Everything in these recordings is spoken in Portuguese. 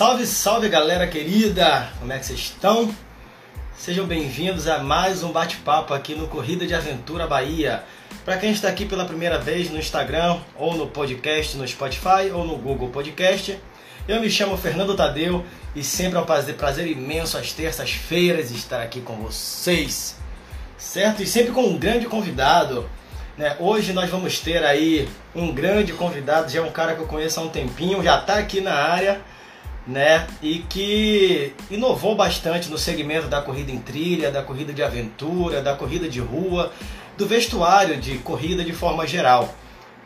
Salve, salve galera querida! Como é que vocês estão? Sejam bem-vindos a mais um bate-papo aqui no Corrida de Aventura Bahia. Para quem está aqui pela primeira vez no Instagram, ou no podcast no Spotify, ou no Google Podcast, eu me chamo Fernando Tadeu e sempre é um prazer, prazer imenso às terças-feiras estar aqui com vocês, certo? E sempre com um grande convidado. Né? Hoje nós vamos ter aí um grande convidado, já é um cara que eu conheço há um tempinho, já está aqui na área né? E que inovou bastante no segmento da corrida em trilha, da corrida de aventura, da corrida de rua, do vestuário de corrida de forma geral.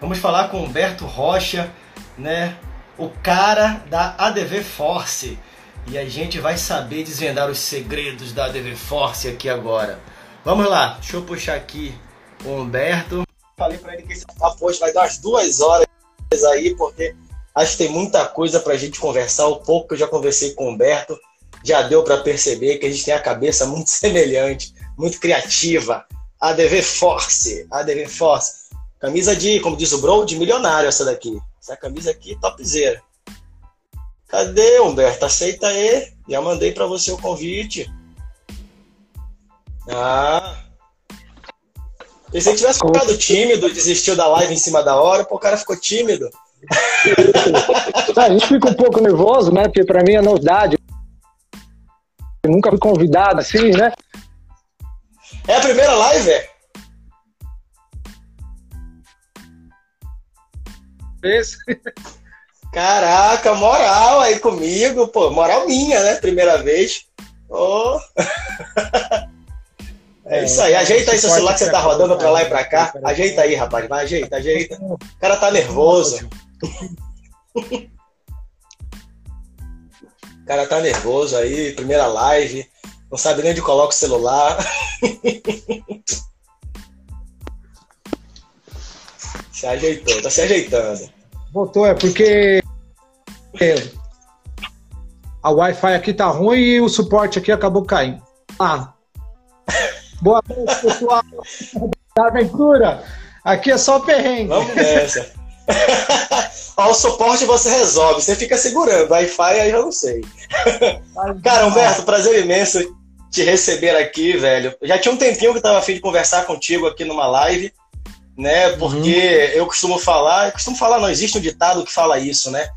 Vamos falar com Humberto Rocha, né? O cara da ADV Force. E a gente vai saber desvendar os segredos da ADV Force aqui agora. Vamos lá, deixa eu puxar aqui o Humberto. Falei para ele que esse papo hoje vai dar umas duas horas aí, porque Acho que tem muita coisa para a gente conversar. O pouco que eu já conversei com o Humberto já deu para perceber que a gente tem a cabeça muito semelhante, muito criativa. ADV Force, ADV Force. Camisa de, como diz o Bro, de milionário essa daqui. Essa camisa aqui, topzera. Cadê, Humberto? Aceita aí. Já mandei para você o convite. Ah. Pensei que tivesse ficado tímido, desistiu da live em cima da hora, pô, o cara ficou tímido. a gente fica um pouco nervoso, né? Porque para mim é novidade. Eu nunca fui convidado assim, né? É a primeira live, é? Esse. Caraca, moral aí comigo, pô, moral minha, né? Primeira vez. Oh. É isso aí, ajeita aí seu celular que você tá rodando pra lá e pra cá. Ajeita aí, rapaz, vai, ajeita, ajeita. O cara tá nervoso. O cara tá nervoso aí, primeira live, não sabe nem onde coloca o celular. se ajeitou, tá se ajeitando. Voltou, é porque a Wi-Fi aqui tá ruim e o suporte aqui acabou caindo. Ah. Boa noite, pessoal da aventura. Aqui é só perrengue. Vamos nessa. Ó, o suporte você resolve, você fica segurando. Wi-Fi aí eu não sei. Cara, Humberto, prazer imenso te receber aqui, velho. Já tinha um tempinho que eu tava afim de conversar contigo aqui numa live, né? Porque uhum. eu costumo falar, eu costumo falar, não existe um ditado que fala isso, né?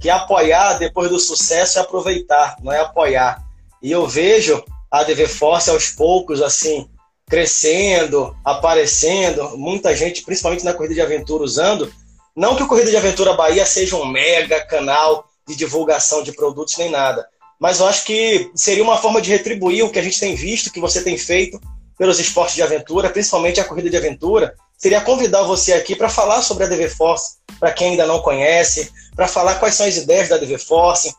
Que é apoiar depois do sucesso é aproveitar, não é apoiar. E eu vejo a DV Force aos poucos, assim, crescendo, aparecendo, muita gente, principalmente na corrida de aventura, usando. Não que o Corrida de Aventura Bahia seja um mega canal de divulgação de produtos nem nada, mas eu acho que seria uma forma de retribuir o que a gente tem visto, que você tem feito pelos esportes de aventura, principalmente a corrida de aventura, seria convidar você aqui para falar sobre a DV Force, para quem ainda não conhece, para falar quais são as ideias da DV Force,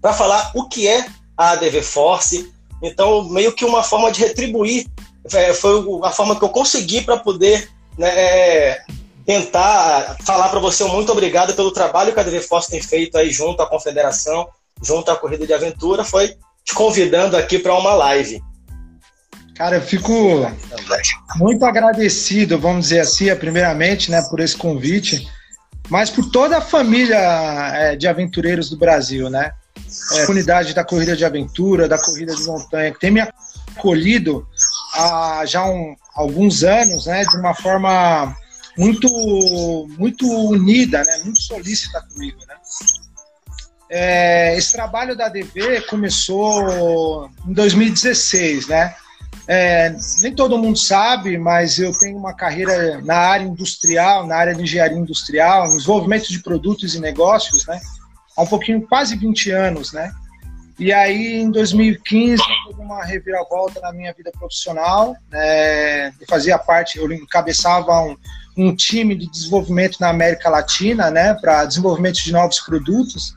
para falar o que é a DV Force. Então, meio que uma forma de retribuir, é, foi a forma que eu consegui para poder né, é, tentar falar para você um muito obrigado pelo trabalho que a DV Force tem feito aí junto à Confederação, junto à Corrida de Aventura, foi te convidando aqui para uma live. Cara, eu fico muito agradecido, vamos dizer assim, primeiramente, né, por esse convite, mas por toda a família é, de aventureiros do Brasil, né? É, a comunidade da corrida de aventura, da corrida de montanha, que tem me acolhido há já um, alguns anos, né, de uma forma muito, muito unida, né? muito solícita comigo. Né? É, esse trabalho da ADV começou em 2016, né? É, nem todo mundo sabe, mas eu tenho uma carreira na área industrial, na área de engenharia industrial, no desenvolvimento de produtos e negócios, né? Há um pouquinho, quase 20 anos, né? E aí, em 2015, teve uma reviravolta na minha vida profissional. Né? Eu fazia parte, eu encabeçava um, um time de desenvolvimento na América Latina, né, para desenvolvimento de novos produtos.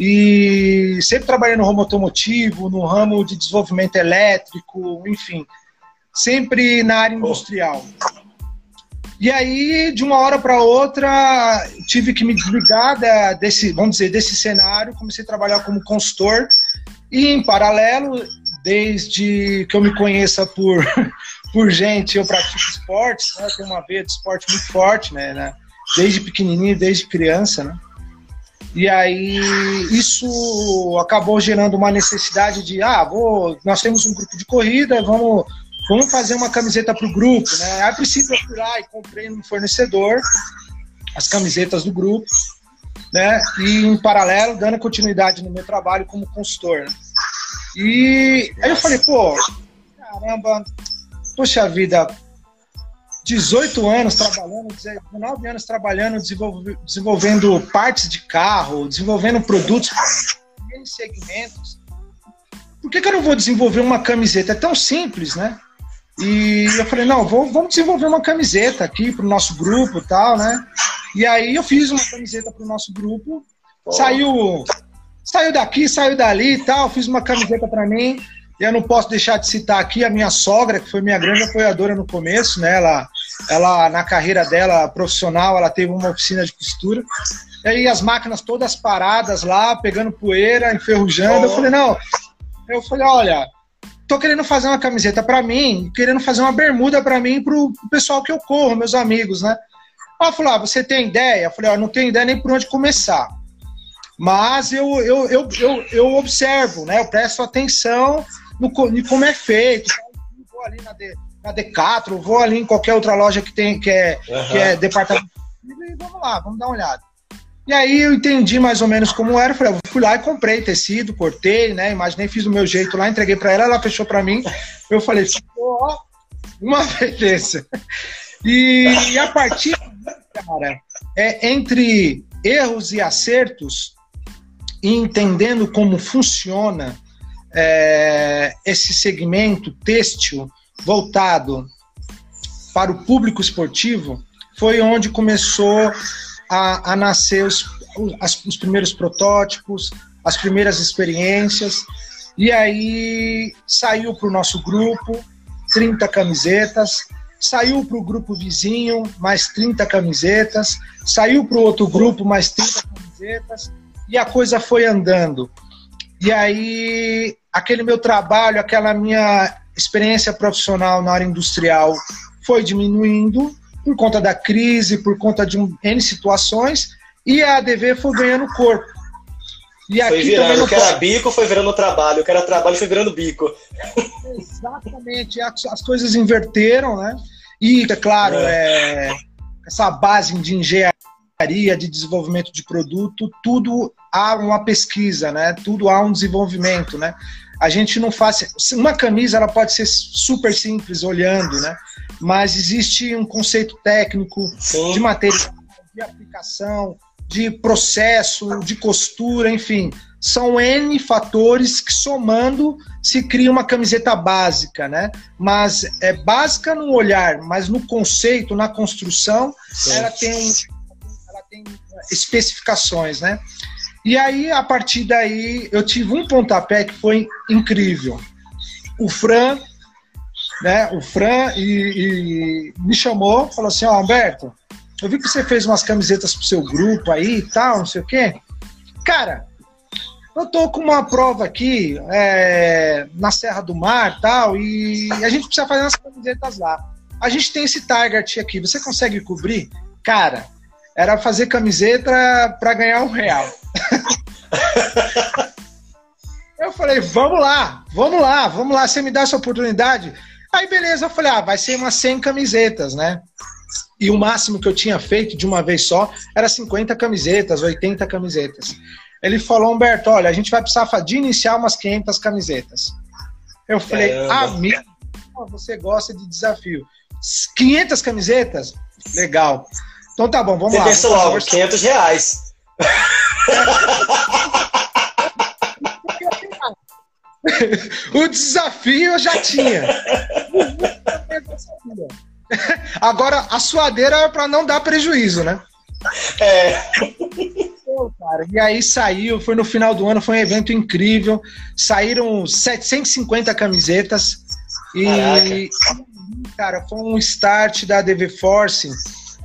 E sempre trabalhei no ramo automotivo, no ramo de desenvolvimento elétrico, enfim, sempre na área industrial. E aí, de uma hora para outra, tive que me desligar desse, vamos dizer, desse cenário, comecei a trabalhar como consultor e, em paralelo, desde que eu me conheça por por gente, eu pratico esportes, né? Tenho uma veia de esporte muito forte, né? né? Desde pequenininho, desde criança, né? E aí isso acabou gerando uma necessidade de, ah, vou, nós temos um grupo de corrida, vamos, vamos fazer uma camiseta para o grupo, né? Aí preciso lá e comprei no fornecedor as camisetas do grupo, né? E em paralelo dando continuidade no meu trabalho como consultor. Né? E aí eu falei, pô, caramba, poxa vida, 18 anos trabalhando, 19 anos trabalhando, desenvolvendo partes de carro, desenvolvendo produtos em segmentos. Por que, que eu não vou desenvolver uma camiseta? É tão simples, né? E eu falei, não, vou, vamos desenvolver uma camiseta aqui para o nosso grupo e tal, né? E aí eu fiz uma camiseta para o nosso grupo, oh. saiu saiu daqui, saiu dali e tal, fiz uma camiseta para mim. E eu não posso deixar de citar aqui a minha sogra, que foi minha grande apoiadora no começo, né? Ela, ela na carreira dela profissional, ela teve uma oficina de costura. E aí as máquinas todas paradas lá, pegando poeira, enferrujando. Oh. Eu falei, não. Eu falei, olha, tô querendo fazer uma camiseta para mim, querendo fazer uma bermuda para mim pro, pessoal que eu corro, meus amigos, né? Ela falou, ah, você tem ideia? Eu falei, ó, não tenho ideia nem por onde começar. Mas eu, eu, eu, eu, eu observo, né? Eu presto atenção no, em como é feito. Eu vou ali na, de, na Decathlon, vou ali em qualquer outra loja que tem que é, uhum. que é departamento e vamos lá, vamos dar uma olhada. E aí eu entendi mais ou menos como era, falei, eu fui lá e comprei tecido, cortei, né? Imaginei, fiz do meu jeito lá, entreguei para ela, ela fechou para mim. Eu falei, ó, uma beleza. E, e a partir cara, é entre erros e acertos, e entendendo como funciona é, esse segmento têxtil voltado para o público esportivo, foi onde começou a, a nascer os, as, os primeiros protótipos, as primeiras experiências, e aí saiu para o nosso grupo 30 camisetas, saiu para o grupo vizinho mais 30 camisetas, saiu para o outro grupo mais 30 camisetas, e a coisa foi andando. E aí, aquele meu trabalho, aquela minha experiência profissional na área industrial foi diminuindo por conta da crise, por conta de um, N situações, e a ADV foi ganhando corpo. E foi virando, o que era bico foi virando trabalho, o que era trabalho foi virando bico. Exatamente, as, as coisas inverteram, né? E, é claro, é. É, essa base de engenharia, de desenvolvimento de produto, tudo há uma pesquisa, né? Tudo há um desenvolvimento, né? A gente não faz. Uma camisa ela pode ser super simples olhando, né? Mas existe um conceito técnico Sim. de material, de aplicação, de processo, de costura, enfim. São N fatores que somando se cria uma camiseta básica, né? Mas é básica no olhar, mas no conceito, na construção, ela tem, ela tem especificações, né? E aí, a partir daí, eu tive um pontapé que foi incrível. O Fran, né? O Fran e, e me chamou, falou assim, ó, oh, eu vi que você fez umas camisetas pro seu grupo aí e tal, não sei o quê. Cara, eu tô com uma prova aqui é, na Serra do Mar tal, e a gente precisa fazer umas camisetas lá. A gente tem esse target aqui, você consegue cobrir? Cara, era fazer camiseta para ganhar um real. eu falei, vamos lá, vamos lá, vamos lá, você me dá essa oportunidade? Aí beleza, eu falei, ah, vai ser umas 100 camisetas, né? E o máximo que eu tinha feito de uma vez só era 50 camisetas, 80 camisetas. Ele falou, Humberto, olha, a gente vai precisar de iniciar umas 500 camisetas. Eu falei, amigo, você gosta de desafio. 500 camisetas? Legal. Então tá bom, vamos você lá. Pensa logo, 500 reais. o desafio eu já tinha. Agora, a suadeira é para não dar prejuízo, né? É. e aí saiu, foi no final do ano, foi um evento incrível. Saíram 750 camisetas. E, Caraca. cara, foi um start da DV Force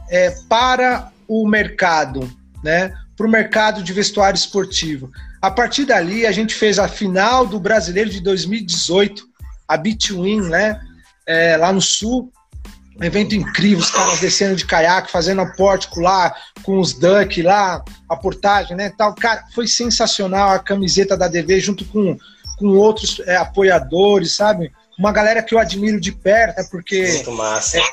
é, para o mercado, né? Para o mercado de vestuário esportivo. A partir dali, a gente fez a final do Brasileiro de 2018, a Between, né? É, lá no Sul, Um evento incrível, os caras descendo de caiaque, fazendo a pórtico lá, com os duck lá, a portagem, né? Tal. Cara, foi sensacional a camiseta da DV junto com, com outros é, apoiadores, sabe? Uma galera que eu admiro de perto, né? Porque. Muito massa. É,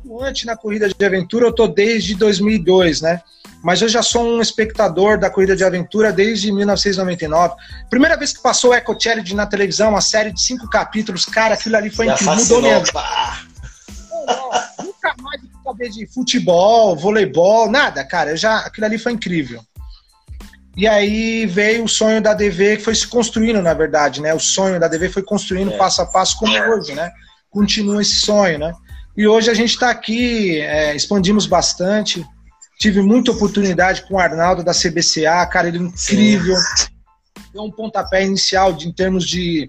atuante na corrida de aventura, eu tô desde 2002, né? Mas eu já sou um espectador da corrida de aventura desde 1999. Primeira vez que passou o Eco Challenge na televisão, uma série de cinco capítulos, cara, aquilo ali foi incrível. Mudou minha nunca mais saber de futebol, voleibol, nada, cara. Já, aquilo ali foi incrível. E aí veio o sonho da DV que foi se construindo, na verdade, né? O sonho da DV foi construindo é. passo a passo como hoje, né? Continua esse sonho, né? E hoje a gente está aqui, é, expandimos bastante. Tive muita oportunidade com o Arnaldo da CBCA, cara, ele é incrível. Sim. Deu um pontapé inicial de, em termos de,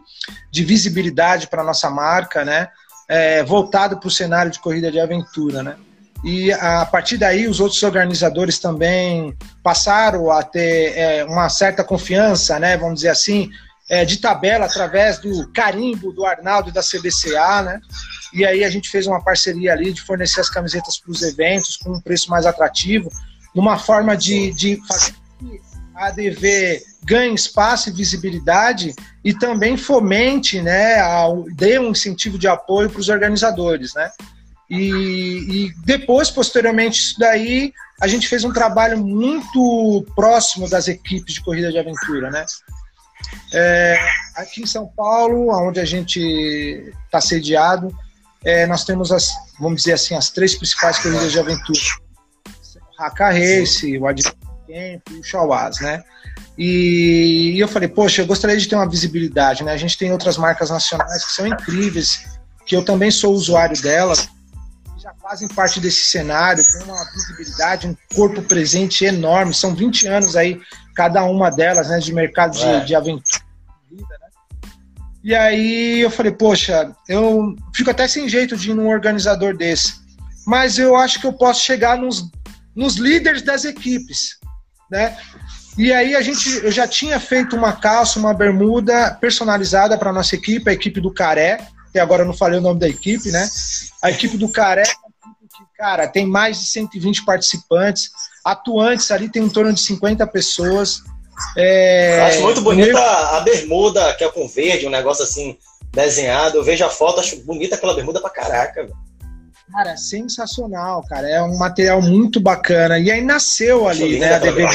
de visibilidade para nossa marca, né? é, voltado para o cenário de corrida de aventura, né? E a partir daí os outros organizadores também passaram a ter é, uma certa confiança, né? Vamos dizer assim, é, de tabela através do carimbo do Arnaldo e da CBCA, né? E aí a gente fez uma parceria ali de fornecer as camisetas para os eventos com um preço mais atrativo, numa forma de, de fazer a ADV ganhe espaço e visibilidade e também fomente, né, dê um incentivo de apoio para os organizadores, né? E, e, depois, posteriormente, isso daí, a gente fez um trabalho muito próximo das equipes de corrida de aventura, né? É, aqui em São Paulo, onde a gente está sediado, é, nós temos as, vamos dizer assim, as três principais corridas de aventura: o Haka Race, o Adventure Camp e o Shawaz, né? E, eu falei, poxa, eu gostaria de ter uma visibilidade, né? A gente tem outras marcas nacionais que são incríveis, que eu também sou usuário delas, já fazem parte desse cenário, tem uma visibilidade, um corpo presente enorme, são 20 anos aí, cada uma delas, né, de mercado de, é. de aventura. Né? E aí eu falei, poxa, eu fico até sem jeito de ir num organizador desse, mas eu acho que eu posso chegar nos, nos líderes das equipes, né? E aí a gente, eu já tinha feito uma calça, uma bermuda personalizada para nossa equipe, a equipe do Caré, que agora eu não falei o nome da equipe, né? A equipe do Caré, cara, tem mais de 120 participantes, atuantes ali tem em torno de 50 pessoas. É... Eu acho muito bonita a bermuda, que é com verde, um negócio assim desenhado. Eu vejo a foto, acho bonita aquela bermuda pra caraca. Cara, sensacional, cara. É um material muito bacana. E aí nasceu ali, né? A DB,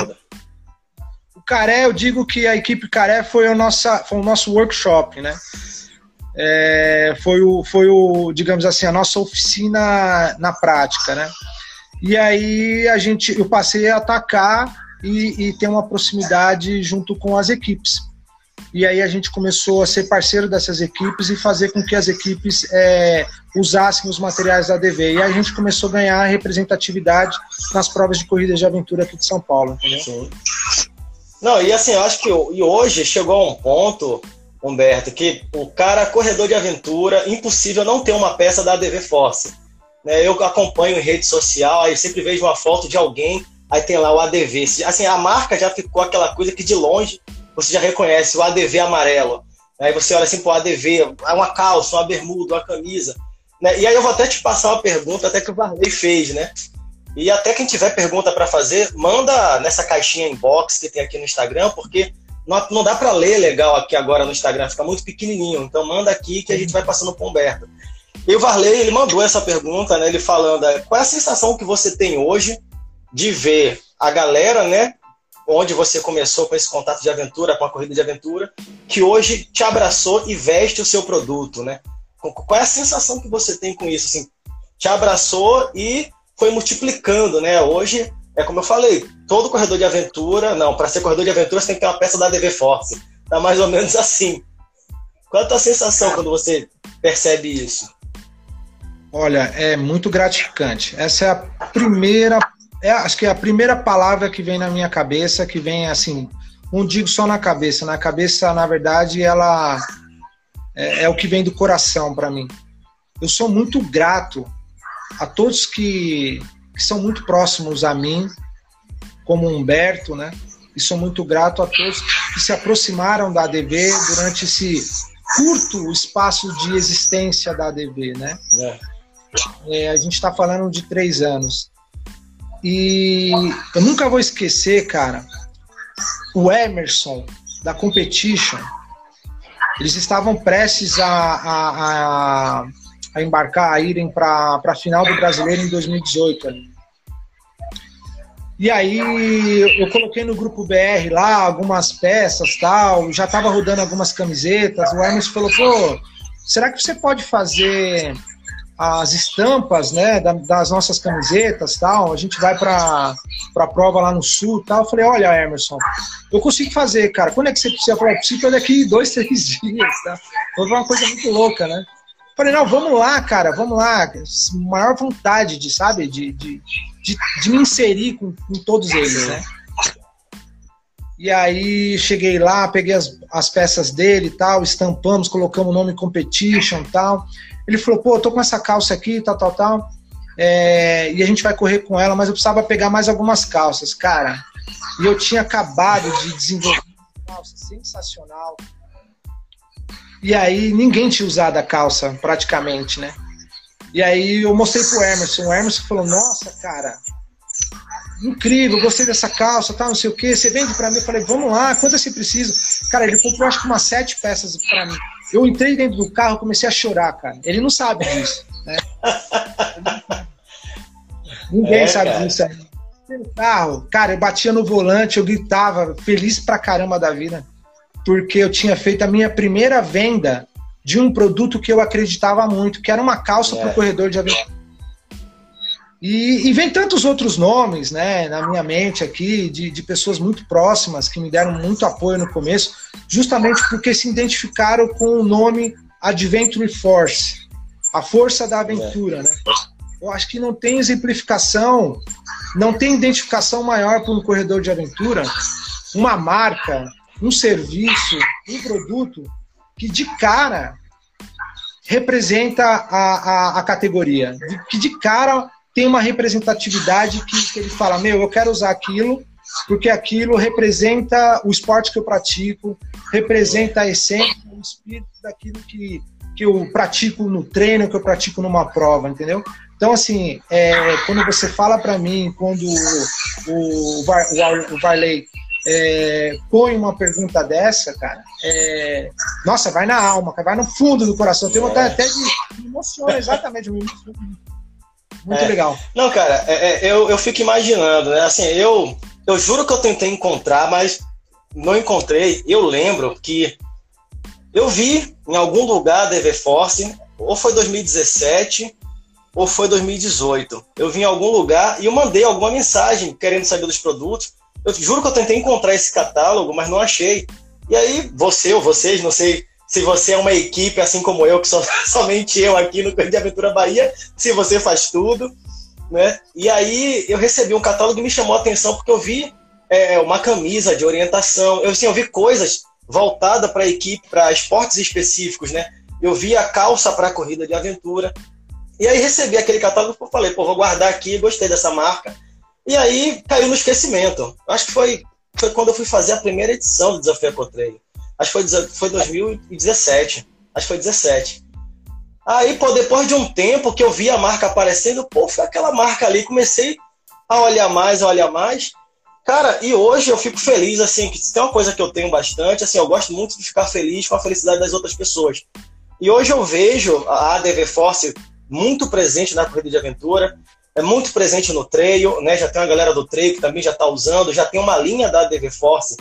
Caré, eu digo que a equipe Caré foi o, nossa, foi o nosso workshop, né? É, foi, o, foi o, digamos assim, a nossa oficina na prática, né? E aí a gente, eu passei a atacar e, e ter uma proximidade junto com as equipes. E aí a gente começou a ser parceiro dessas equipes e fazer com que as equipes é, usassem os materiais da DV. E aí a gente começou a ganhar representatividade nas provas de corrida de aventura aqui de São Paulo, entendeu? Sim. Não, e assim, eu acho que e hoje chegou a um ponto, Humberto, que o cara corredor de aventura, impossível não ter uma peça da ADV Force. Né? Eu acompanho em rede social, aí sempre vejo uma foto de alguém, aí tem lá o ADV. Assim, a marca já ficou aquela coisa que de longe você já reconhece, o ADV amarelo. Aí você olha assim, o ADV, uma calça, uma bermuda, uma camisa. Né? E aí eu vou até te passar uma pergunta, até que o Varley fez, né? E até quem tiver pergunta para fazer, manda nessa caixinha inbox que tem aqui no Instagram, porque não, não dá para ler legal aqui agora no Instagram, fica muito pequenininho. Então manda aqui que a gente vai passando para Humberto. E o Varley, ele mandou essa pergunta, né? Ele falando, é, qual é a sensação que você tem hoje de ver a galera, né? Onde você começou com esse contato de aventura, com a corrida de aventura, que hoje te abraçou e veste o seu produto, né? Qual é a sensação que você tem com isso? Assim, te abraçou e foi multiplicando, né? Hoje, é como eu falei, todo corredor de aventura, não, para ser corredor de aventura você tem que ter uma peça da DV Force. Tá mais ou menos assim. Qual é a tua sensação quando você percebe isso? Olha, é muito gratificante. Essa é a primeira, é, acho que é a primeira palavra que vem na minha cabeça, que vem assim, não digo só na cabeça, na cabeça, na verdade, ela é, é o que vem do coração para mim. Eu sou muito grato a todos que, que são muito próximos a mim, como Humberto, né? E sou muito grato a todos que se aproximaram da ADV durante esse curto espaço de existência da ADV, né? É. É, a gente está falando de três anos. E eu nunca vou esquecer, cara, o Emerson da Competition. Eles estavam prestes a, a, a, a embarcar, a irem para a final do Brasileiro em 2018. Ali. E aí eu coloquei no grupo BR lá algumas peças tal, já estava rodando algumas camisetas. O Emerson falou, pô, será que você pode fazer as estampas, né, das nossas camisetas, tal. A gente vai para a prova lá no sul, tal. Eu falei, olha, Emerson, eu consigo fazer, cara. Quando é que você precisa? Falei, eu preciso daqui dois, três dias, tá? Foi uma coisa muito louca, né? Eu falei, não, vamos lá, cara, vamos lá. Maior vontade de, sabe, de, de, de, de me inserir com, com todos eles, né? E aí cheguei lá, peguei as, as peças dele e tal, estampamos, colocamos o nome competition e tal. Ele falou, pô, eu tô com essa calça aqui, tal, tal, tal. É, e a gente vai correr com ela, mas eu precisava pegar mais algumas calças, cara. E eu tinha acabado de desenvolver uma calça sensacional. E aí ninguém tinha usado a calça, praticamente, né? E aí eu mostrei pro Emerson. O Emerson falou, nossa, cara, incrível, gostei dessa calça, tal, não sei o que. Você vende para mim? Eu falei, vamos lá, quantas você precisa? Cara, ele comprou acho que umas sete peças para mim. Eu entrei dentro do carro, comecei a chorar, cara. Ele não sabe disso, né? Ninguém é, sabe cara. disso aí. No carro, cara, eu batia no volante, eu gritava, feliz pra caramba da vida, porque eu tinha feito a minha primeira venda de um produto que eu acreditava muito, que era uma calça é. para o corredor de aventura. E, e, vem tantos outros nomes, né, na minha mente aqui, de, de pessoas muito próximas que me deram muito apoio no começo, justamente porque se identificaram com o nome Adventure Force, a força da aventura, né? Eu acho que não tem exemplificação, não tem identificação maior para um corredor de aventura, uma marca, um serviço, um produto que de cara representa a, a, a categoria, que de cara tem uma representatividade que, que ele fala, meu, eu quero usar aquilo porque aquilo representa o esporte que eu pratico, representa a essência, o espírito daquilo que, que eu pratico no treino, que eu pratico numa prova, entendeu? Então, assim, é, quando você fala para mim, quando o, o, o, Varley é, põe uma pergunta dessa, cara, é, nossa, vai na alma, vai no fundo do coração. Tem vontade até de me emociona, exatamente, me emociona muito é. legal. Não, cara, é, é, eu, eu fico imaginando, né? Assim, eu, eu juro que eu tentei encontrar, mas não encontrei. Eu lembro que eu vi em algum lugar da EV Force, ou foi 2017 ou foi 2018. Eu vi em algum lugar e eu mandei alguma mensagem querendo saber dos produtos. Eu juro que eu tentei encontrar esse catálogo, mas não achei. E aí, você ou vocês, não sei se você é uma equipe assim como eu, que sou somente eu aqui no Correio de Aventura Bahia, se você faz tudo, né? E aí eu recebi um catálogo que me chamou a atenção porque eu vi é, uma camisa de orientação, eu, assim, eu vi coisas voltadas para a equipe, para esportes específicos, né? Eu vi a calça para corrida de aventura. E aí recebi aquele catálogo e falei, pô, vou guardar aqui, gostei dessa marca. E aí caiu no esquecimento. Acho que foi, foi quando eu fui fazer a primeira edição do Desafio Ecotreio. Acho que foi, foi 2017. Acho que foi 17. Aí, pô, depois de um tempo que eu vi a marca aparecendo, pô, foi aquela marca ali, comecei a olhar mais, a olhar mais. Cara, e hoje eu fico feliz, assim, que tem uma coisa que eu tenho bastante, assim, eu gosto muito de ficar feliz com a felicidade das outras pessoas. E hoje eu vejo a ADV Force muito presente na corrida de aventura, é muito presente no trail, né? Já tem uma galera do trail que também já está usando, já tem uma linha da ADV Force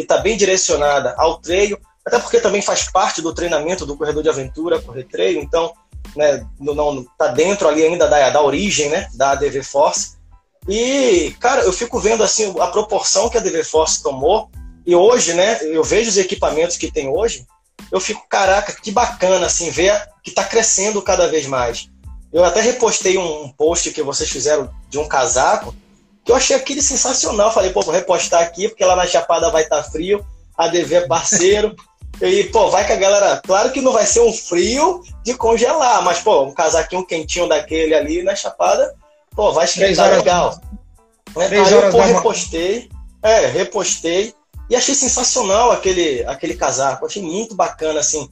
que está bem direcionada ao treino, até porque também faz parte do treinamento do corredor de aventura, correr treino, então né, não está dentro ali ainda da, da origem né, da ADV Force. E, cara, eu fico vendo assim a proporção que a ADV Force tomou, e hoje, né, eu vejo os equipamentos que tem hoje, eu fico, caraca, que bacana, assim, ver que está crescendo cada vez mais. Eu até repostei um post que vocês fizeram de um casaco, eu achei aquele sensacional. Falei, pô, vou repostar aqui, porque lá na Chapada vai estar tá frio, a DV é parceiro. e, pô, vai que a galera. Claro que não vai ser um frio de congelar, mas, pô, um casaquinho quentinho daquele ali na Chapada, pô, vai esquentar legal. Né? Aí eu, pô, repostei. É, repostei. E achei sensacional aquele, aquele casaco. Achei muito bacana, assim.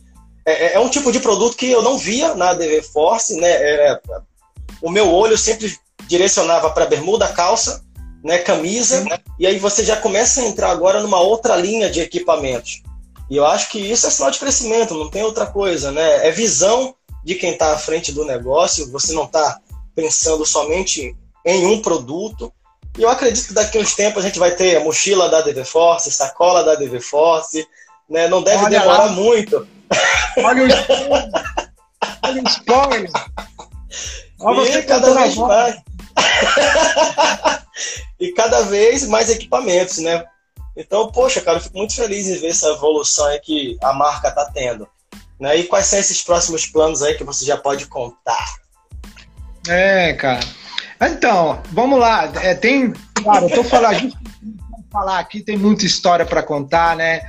É, é, é um tipo de produto que eu não via na DV Force, né? É, o meu olho sempre direcionava para bermuda, calça, né, camisa, e aí você já começa a entrar agora numa outra linha de equipamentos. E eu acho que isso é sinal de crescimento, não tem outra coisa, né? É visão de quem está à frente do negócio, você não está pensando somente em um produto. E eu acredito que daqui a uns tempos a gente vai ter a mochila da DV Force, sacola da DV Force, né? Não deve Olha demorar lá. muito. Olha o spoiler! Olha o spoiler! Olha você cada vez mais. E cada vez mais equipamentos, né? Então, poxa, cara, eu fico muito feliz em ver essa evolução aí que a marca tá tendo. Né? E quais são esses próximos planos aí que você já pode contar? É, cara. Então, vamos lá. É, tem, claro, eu tô falando, falar aqui, tem muita história para contar, né?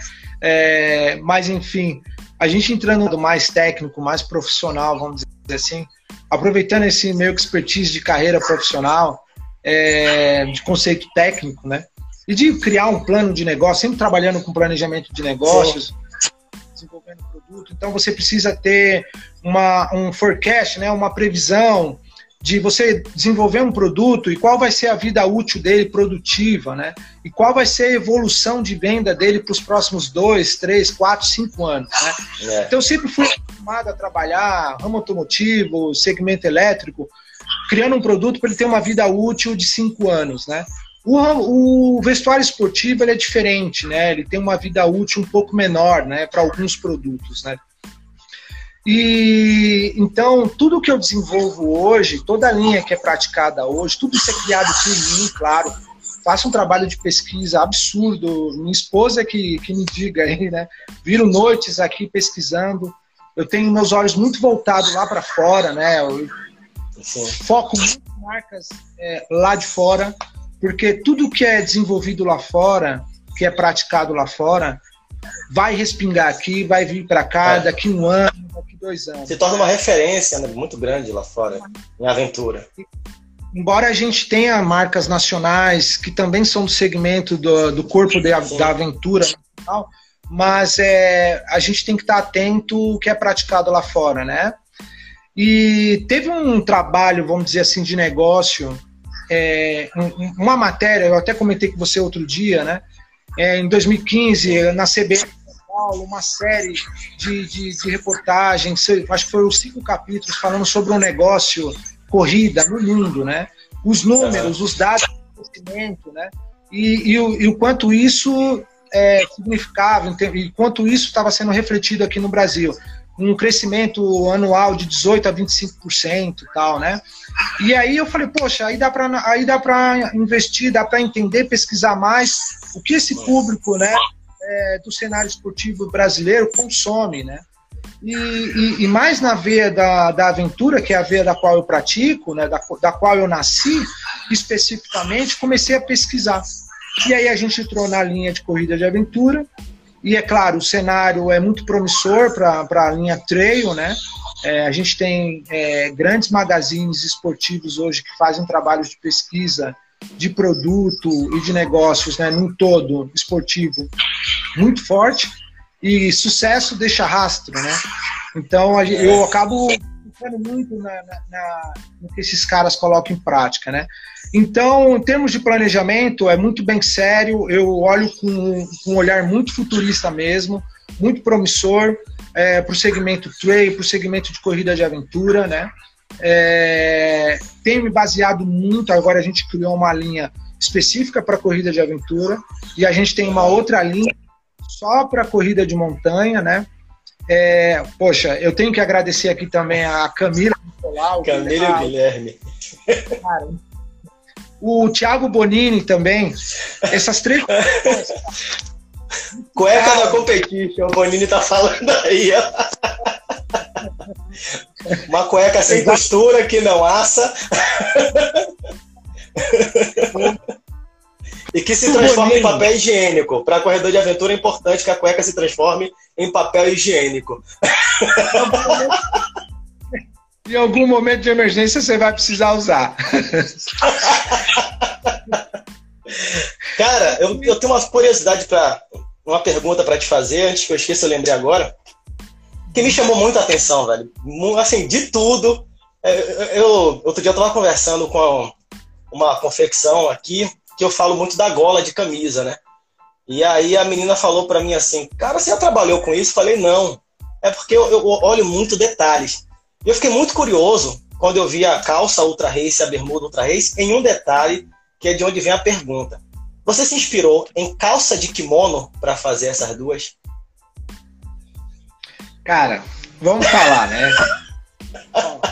É, mas enfim, a gente entrando mais técnico, mais profissional, vamos dizer assim, aproveitando esse meu expertise de carreira profissional, é, de conceito técnico, né? E de criar um plano de negócio, sempre trabalhando com planejamento de negócios, desenvolvendo produto. Então você precisa ter uma, um forecast, né? Uma previsão de você desenvolver um produto e qual vai ser a vida útil dele produtiva, né? E qual vai ser a evolução de venda dele para os próximos dois, três, quatro, cinco anos, né? É. Então eu sempre fui acostumado a trabalhar ramo automotivo, segmento elétrico, criando um produto para ele ter uma vida útil de cinco anos, né? O, o vestuário esportivo é diferente, né? Ele tem uma vida útil um pouco menor, né? Para alguns produtos, né? E então tudo que eu desenvolvo hoje, toda a linha que é praticada hoje, tudo isso é criado por mim, claro. Faço um trabalho de pesquisa absurdo. Minha esposa que, que me diga aí, né? Viro noites aqui pesquisando. Eu tenho meus olhos muito voltados lá para fora, né? Eu foco muito em marcas é, lá de fora, porque tudo que é desenvolvido lá fora, que é praticado lá fora, vai respingar aqui, vai vir para cá é. daqui um ano, daqui dois anos. Se torna uma referência né, muito grande lá fora, em aventura. Embora a gente tenha marcas nacionais que também são do segmento do, do corpo de, da aventura, mas é, a gente tem que estar atento o que é praticado lá fora, né? E teve um trabalho, vamos dizer assim, de negócio, é, uma matéria, eu até comentei com você outro dia, né? é, em 2015, na CBN São Paulo, uma série de, de, de reportagens, acho que foram cinco capítulos falando sobre um negócio corrida no mundo, né? Os números, os dados de crescimento, né? E, e, o, e o quanto isso é, significava, e quanto isso estava sendo refletido aqui no Brasil um crescimento anual de 18 a 25% e tal, né? E aí eu falei, poxa, aí dá para aí dá para investir, dá para entender, pesquisar mais o que esse público, né, é, do cenário esportivo brasileiro consome, né? E, e, e, mais na veia da, da aventura, que é a veia da qual eu pratico, né, da, da qual eu nasci especificamente, comecei a pesquisar. E aí a gente entrou na linha de corrida de aventura, e é claro, o cenário é muito promissor para a linha trail, né? É, a gente tem é, grandes magazines esportivos hoje que fazem trabalhos de pesquisa de produto e de negócios, né, num todo esportivo muito forte e sucesso deixa rastro, né? Então eu acabo pensando muito na, na, na, no que esses caras colocam em prática, né? Então, em termos de planejamento, é muito bem sério, eu olho com, com um olhar muito futurista mesmo, muito promissor é, para o segmento trail, para o segmento de corrida de aventura, né? É, tenho me baseado muito, agora a gente criou uma linha específica para corrida de aventura e a gente tem uma outra linha só para corrida de montanha, né? É, poxa, eu tenho que agradecer aqui também a Camila Nicolau. Camila e Guilherme. Cara, o Thiago Bonini também. Essas três Cueca na competition, o Bonini tá falando aí, ó. Uma cueca sem costura que não assa. E que se transforma em papel higiênico. Para corredor de aventura é importante que a cueca se transforme em papel higiênico. em algum momento de emergência você vai precisar usar. Cara, eu, eu tenho uma curiosidade para uma pergunta para te fazer, antes que eu esqueça, eu lembrei agora. Que me chamou muita atenção, velho. Assim, de tudo, É, eu, outro dia eu estava conversando com uma confecção aqui que eu falo muito da gola de camisa, né? E aí a menina falou para mim assim, cara, você já trabalhou com isso? Falei, não. É porque eu, eu olho muito detalhes. E eu fiquei muito curioso quando eu vi a calça Ultra Race e a bermuda Ultra Race em um detalhe que é de onde vem a pergunta. Você se inspirou em calça de kimono para fazer essas duas? Cara, vamos falar, né?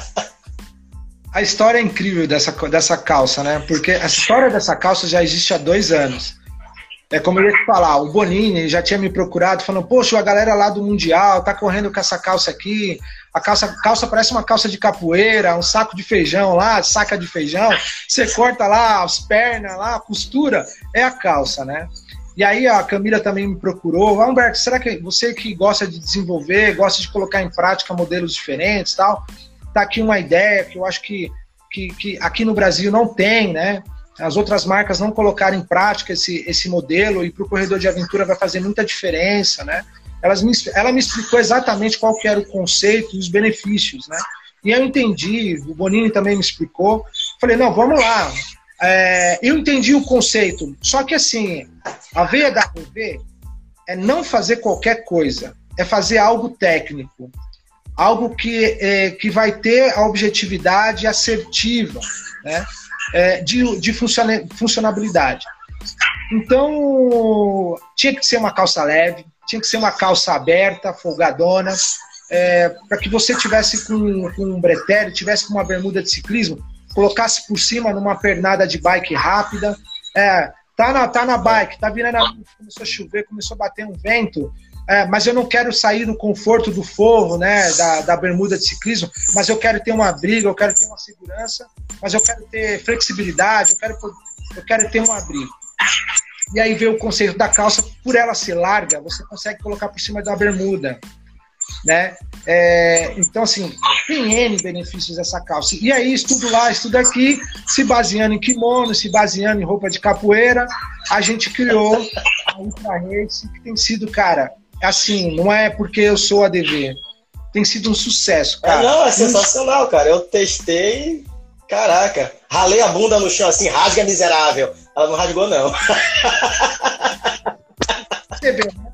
a história é incrível dessa, dessa calça, né? Porque a história dessa calça já existe há dois anos. É como eu ia te falar, o Bonini já tinha me procurado, falando, poxa, a galera lá do Mundial tá correndo com essa calça aqui, a calça, calça parece uma calça de capoeira, um saco de feijão lá, saca de feijão, você corta lá as pernas lá, a costura, é a calça, né? E aí a Camila também me procurou, ah, Humberto, será que você que gosta de desenvolver, gosta de colocar em prática modelos diferentes tal, tá aqui uma ideia que eu acho que, que, que aqui no Brasil não tem, né? as outras marcas não colocarem em prática esse, esse modelo e para o corredor de aventura vai fazer muita diferença, né? Elas me, ela me explicou exatamente qual que era o conceito e os benefícios, né? E eu entendi, o Bonini também me explicou. Falei, não, vamos lá. É, eu entendi o conceito, só que assim, a VV é não fazer qualquer coisa, é fazer algo técnico, algo que, é, que vai ter a objetividade assertiva, né? é, de, de funcionabilidade. Então, tinha que ser uma calça leve, tinha que ser uma calça aberta, folgadona, é, para que você tivesse com, com um bretelle, tivesse com uma bermuda de ciclismo, colocasse por cima numa pernada de bike rápida. É, tá, na, tá na bike, tá virando a começou a chover, começou a bater um vento, é, mas eu não quero sair do conforto do forro, né, da, da bermuda de ciclismo, mas eu quero ter uma briga, eu quero ter uma segurança, mas eu quero ter flexibilidade, eu quero, eu quero ter um abrigo. E aí vem o conceito da calça, por ela ser larga, você consegue colocar por cima da bermuda, né? É, então, assim, tem N benefícios essa calça. E aí, estudo lá, estudo aqui, se baseando em kimono, se baseando em roupa de capoeira, a gente criou a Ultra Race, que tem sido, cara, assim, não é porque eu sou ADV. Tem sido um sucesso, cara. É, não, é sensacional, cara. Eu testei. Caraca, ralei a bunda no chão assim, rasga miserável. Ela não rasgou, não. Você vê, né?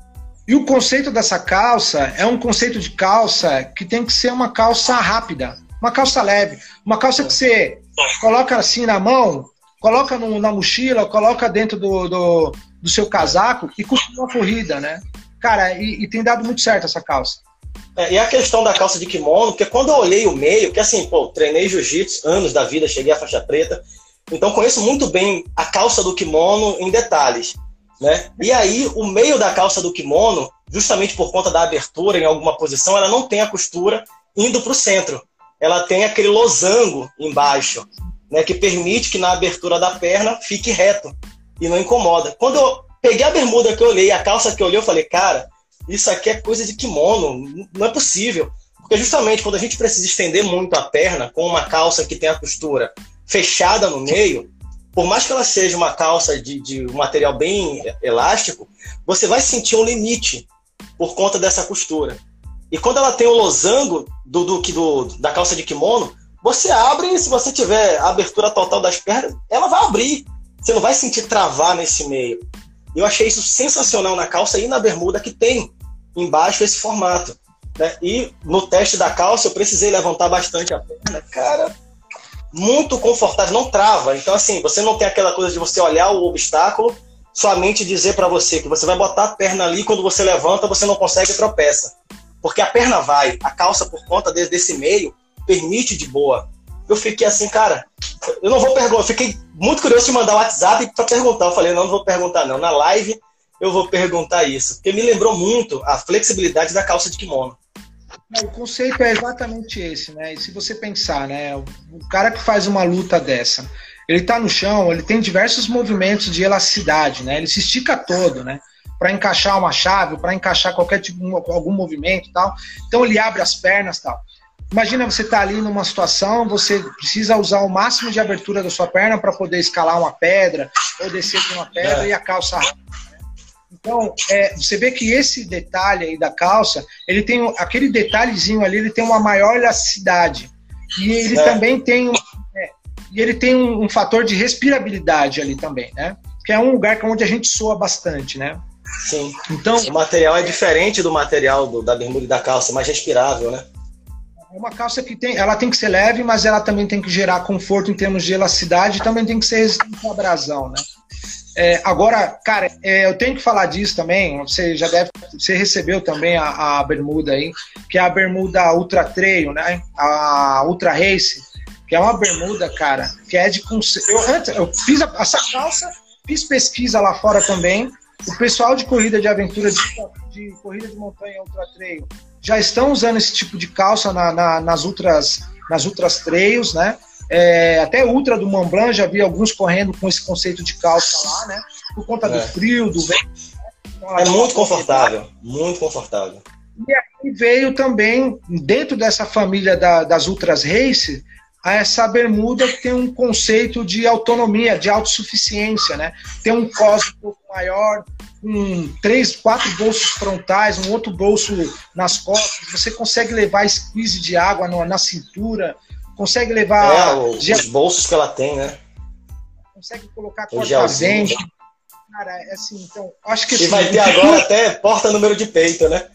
E o conceito dessa calça é um conceito de calça que tem que ser uma calça rápida, uma calça leve, uma calça que você coloca assim na mão, coloca no, na mochila, coloca dentro do, do, do seu casaco e continua a corrida, né? Cara, e, e tem dado muito certo essa calça. É, e a questão da calça de kimono, porque quando eu olhei o meio, que assim, pô, treinei jiu-jitsu anos da vida, cheguei à faixa preta, então conheço muito bem a calça do kimono em detalhes, né? E aí, o meio da calça do kimono, justamente por conta da abertura em alguma posição, ela não tem a costura indo para o centro. Ela tem aquele losango embaixo, né, que permite que na abertura da perna fique reto e não incomoda. Quando eu Peguei a bermuda que eu olhei, a calça que eu olhei, eu falei, cara, isso aqui é coisa de kimono, não é possível. Porque justamente quando a gente precisa estender muito a perna com uma calça que tem a costura fechada no meio, por mais que ela seja uma calça de, de um material bem elástico, você vai sentir um limite por conta dessa costura. E quando ela tem o losango do, do, do, da calça de kimono, você abre e se você tiver a abertura total das pernas, ela vai abrir. Você não vai sentir travar nesse meio. Eu achei isso sensacional na calça e na bermuda que tem embaixo esse formato. Né? E no teste da calça eu precisei levantar bastante a perna. Cara, muito confortável, não trava. Então, assim, você não tem aquela coisa de você olhar o obstáculo, somente dizer para você que você vai botar a perna ali, quando você levanta, você não consegue tropeça. Porque a perna vai, a calça, por conta desse meio, permite de boa eu fiquei assim, cara, eu não vou perguntar, fiquei muito curioso de mandar o WhatsApp para perguntar. Eu falei, não, não vou perguntar não. Na live eu vou perguntar isso, porque me lembrou muito a flexibilidade da calça de kimono. O conceito é exatamente esse, né? E se você pensar, né, o cara que faz uma luta dessa, ele tá no chão, ele tem diversos movimentos de elasticidade, né? Ele se estica todo, né? Para encaixar uma chave, para encaixar qualquer tipo, algum movimento, tal. Então ele abre as pernas, tal. Imagina você estar tá ali numa situação, você precisa usar o máximo de abertura da sua perna para poder escalar uma pedra ou descer de uma pedra é. e a calça então, é, você vê que esse detalhe aí da calça, ele tem aquele detalhezinho ali, ele tem uma maior elasticidade. E ele é. também tem um, é, e ele tem um, um, fator de respirabilidade ali também, né? Que é um lugar onde a gente soa bastante, né? Sim. Então, o material é diferente do material do, da bermuda e da calça, mais respirável, né? É uma calça que tem, ela tem que ser leve, mas ela também tem que gerar conforto em termos de elasticidade também tem que ser resistente à abrasão, né? É, agora, cara, é, eu tenho que falar disso também. Você já deve, você recebeu também a, a, bermuda aí, que é a bermuda Ultra Trail, né? A Ultra Race, que é uma bermuda, cara, que é de eu eu fiz a, essa calça, fiz pesquisa lá fora também. O pessoal de corrida de aventura de, de corrida de montanha Ultra Trail já estão usando esse tipo de calça na, na, nas ultras nas ultras trails, né? É, até ultra do Mont Blanc já vi alguns correndo com esse conceito de calça lá, né? Por conta é. do frio, do vento. Então, é muito confortável, muito confortável. E aí veio também dentro dessa família da, das ultras race essa bermuda que tem um conceito de autonomia, de autossuficiência, né? Tem um cos um pouco maior, com três, quatro bolsos frontais, um outro bolso nas costas, você consegue levar squeeze de água no, na cintura, consegue levar. É, o, os bolsos que ela tem, né? Consegue colocar corta-vento. Cara, é assim, então, acho que. E assim, vai ter agora até porta número de peito, né?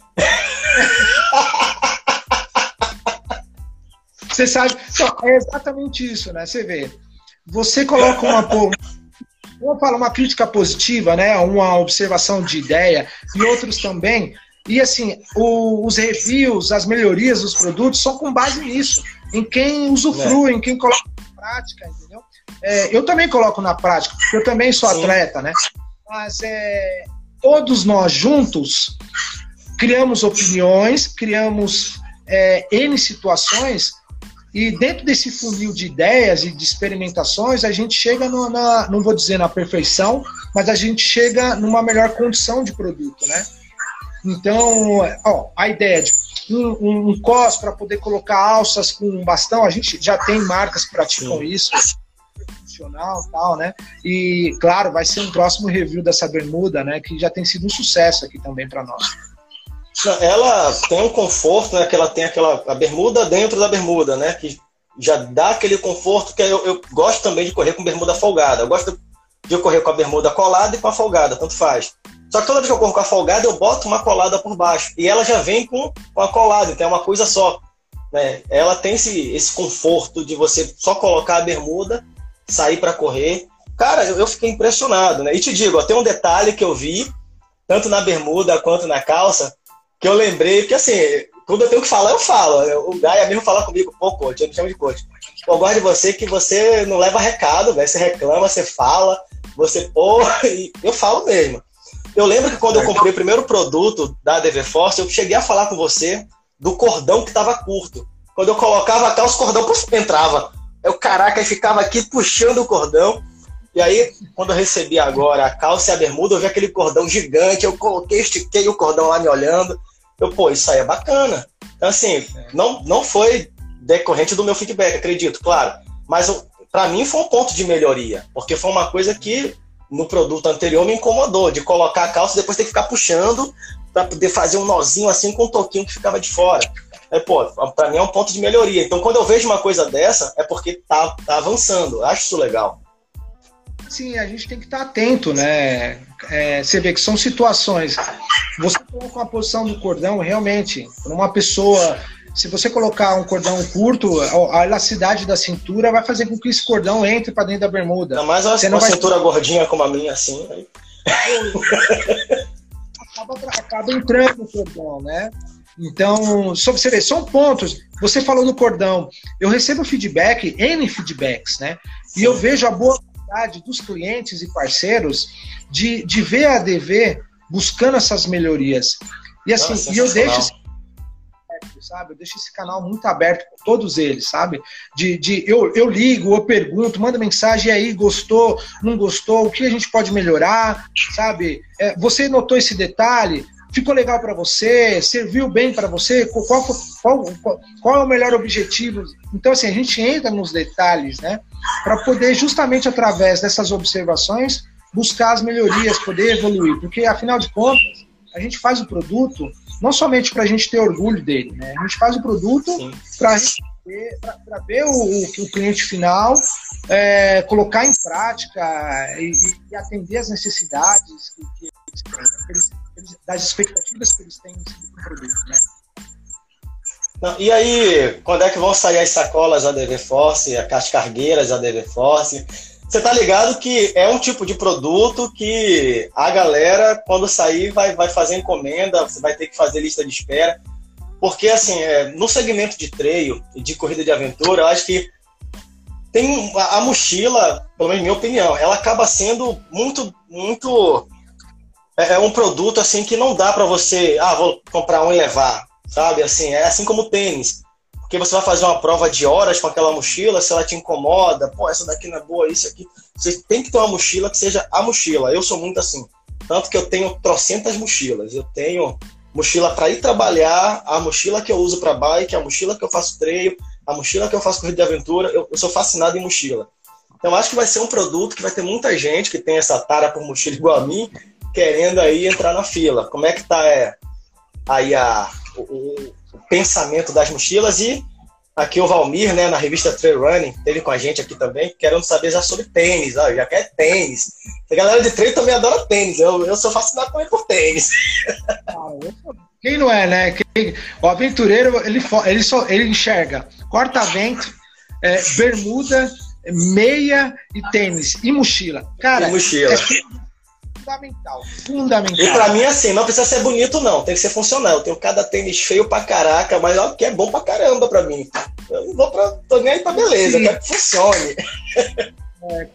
Você sabe, então, é exatamente isso, né? Você vê, você coloca uma, vamos falar uma crítica positiva, né? Uma observação de ideia e outros também. E assim, o, os reviews, as melhorias dos produtos são com base nisso, em quem usufrui, é. em quem coloca na prática, entendeu? É, eu também coloco na prática, porque eu também sou Sim. atleta, né? Mas é, todos nós juntos criamos opiniões, criamos é, N situações e dentro desse funil de ideias e de experimentações, a gente chega no, na, não vou dizer na perfeição, mas a gente chega numa melhor condição de produto, né? Então, ó, a ideia de um, um, um cos para poder colocar alças com um bastão, a gente já tem marcas que praticam Sim. isso, funcional tal, né? E, claro, vai ser um próximo review dessa bermuda, né? Que já tem sido um sucesso aqui também para nós. Ela tem um conforto, né? Que ela tem aquela a bermuda dentro da bermuda, né? Que já dá aquele conforto que eu, eu gosto também de correr com bermuda folgada. Eu gosto de correr com a bermuda colada e com a folgada, tanto faz. Só que toda vez que eu corro com a folgada, eu boto uma colada por baixo. E ela já vem com, com a colada, então é uma coisa só. Né? Ela tem esse, esse conforto de você só colocar a bermuda, sair para correr. Cara, eu, eu, fiquei impressionado, né? E te digo, ó, tem um detalhe que eu vi, tanto na bermuda quanto na calça, que eu lembrei, que assim, quando eu tenho que falar, eu falo. O Gaia mesmo fala comigo, pô, coach, eu me chamo de coach. Eu gosto de você que você não leva recado, né? Você reclama, você fala, você pô, e eu falo mesmo. Eu lembro que quando eu comprei o primeiro produto da DV Force, eu cheguei a falar com você do cordão que estava curto. Quando eu colocava a calça, o cordão puf, entrava. Eu, caraca, aí ficava aqui puxando o cordão. E aí, quando eu recebi agora a calça e a bermuda, eu vi aquele cordão gigante. Eu coloquei, estiquei o cordão lá me olhando. Eu, pô, isso aí é bacana. Então, assim, não, não foi decorrente do meu feedback, acredito, claro. Mas para mim foi um ponto de melhoria, porque foi uma coisa que no produto anterior me incomodou, de colocar a calça e depois ter que ficar puxando para poder fazer um nozinho assim com um toquinho que ficava de fora. É, pô, para mim é um ponto de melhoria. Então, quando eu vejo uma coisa dessa, é porque tá, tá avançando. Acho isso legal. Sim, a gente tem que estar atento, né? É, você vê que são situações. Você coloca uma posição do cordão, realmente, uma pessoa se você colocar um cordão curto, a elasticidade da cintura vai fazer com que esse cordão entre para dentro da bermuda. Ainda mais uma, você uma vai... cintura gordinha como a minha, assim. Acaba, acaba entrando no cordão, né? Então, só você ver, são pontos. Você falou do cordão. Eu recebo feedback, N feedbacks, né? E eu vejo a boa dos clientes e parceiros de, de ver a ADV buscando essas melhorias. E assim, Nossa, e eu deixo sabe? Eu deixo esse canal muito aberto com todos eles, sabe? De, de eu, eu ligo, eu pergunto, manda mensagem aí, gostou, não gostou, o que a gente pode melhorar, sabe? É, você notou esse detalhe? Ficou legal para você? Serviu bem para você? Qual, qual, qual, qual, é o melhor objetivo? Então, assim, a gente entra nos detalhes, né? Para poder, justamente através dessas observações, buscar as melhorias, poder evoluir. Porque, afinal de contas, a gente faz o produto não somente para a gente ter orgulho dele, né? A gente faz o produto para a gente ter para ver o, o, cliente final, é, colocar em prática e, e, atender as necessidades que, que eles têm, das expectativas que eles têm no produto. Né? Não, e aí, quando é que vão sair as sacolas ADV Force, as cargueiras ADV Force? Você tá ligado que é um tipo de produto que a galera, quando sair, vai, vai fazer encomenda, você vai ter que fazer lista de espera. Porque, assim, é, no segmento de treino e de corrida de aventura, eu acho que tem a, a mochila, pelo menos minha opinião, ela acaba sendo muito, muito. É, é um produto, assim, que não dá para você, ah, vou comprar um e levar, sabe? Assim, é assim como tênis. Porque você vai fazer uma prova de horas com aquela mochila, se ela te incomoda, pô, essa daqui não é boa, isso aqui. Você tem que ter uma mochila que seja a mochila. Eu sou muito assim. Tanto que eu tenho trocentas mochilas. Eu tenho mochila para ir trabalhar, a mochila que eu uso para bike, a mochila que eu faço treino, a mochila que eu faço corrida de aventura. Eu, eu, sou fascinado em mochila. Então acho que vai ser um produto que vai ter muita gente que tem essa tara por mochila igual a mim, querendo aí entrar na fila. Como é que tá é, aí a, o, o, pensamento das mochilas e aqui o Valmir, né, na revista Trail Running, teve com a gente aqui também, querendo saber já sobre tênis, ó, já quer tênis. A galera de treino também adora tênis, eu, eu sou fascinado também por tênis. Quem não é, né? Quem, o aventureiro, ele, ele, só, ele enxerga corta-vento, é, bermuda, meia e tênis, e mochila. Cara, e mochila. É fundamental. Fundamental. E pra mim, assim, não precisa ser bonito, não. Tem que ser funcional. Eu tenho cada tênis feio pra caraca, mas ó, que é bom pra caramba pra mim. Eu não vou pra. tô nem aí pra beleza, Sim. quero que funcione. É,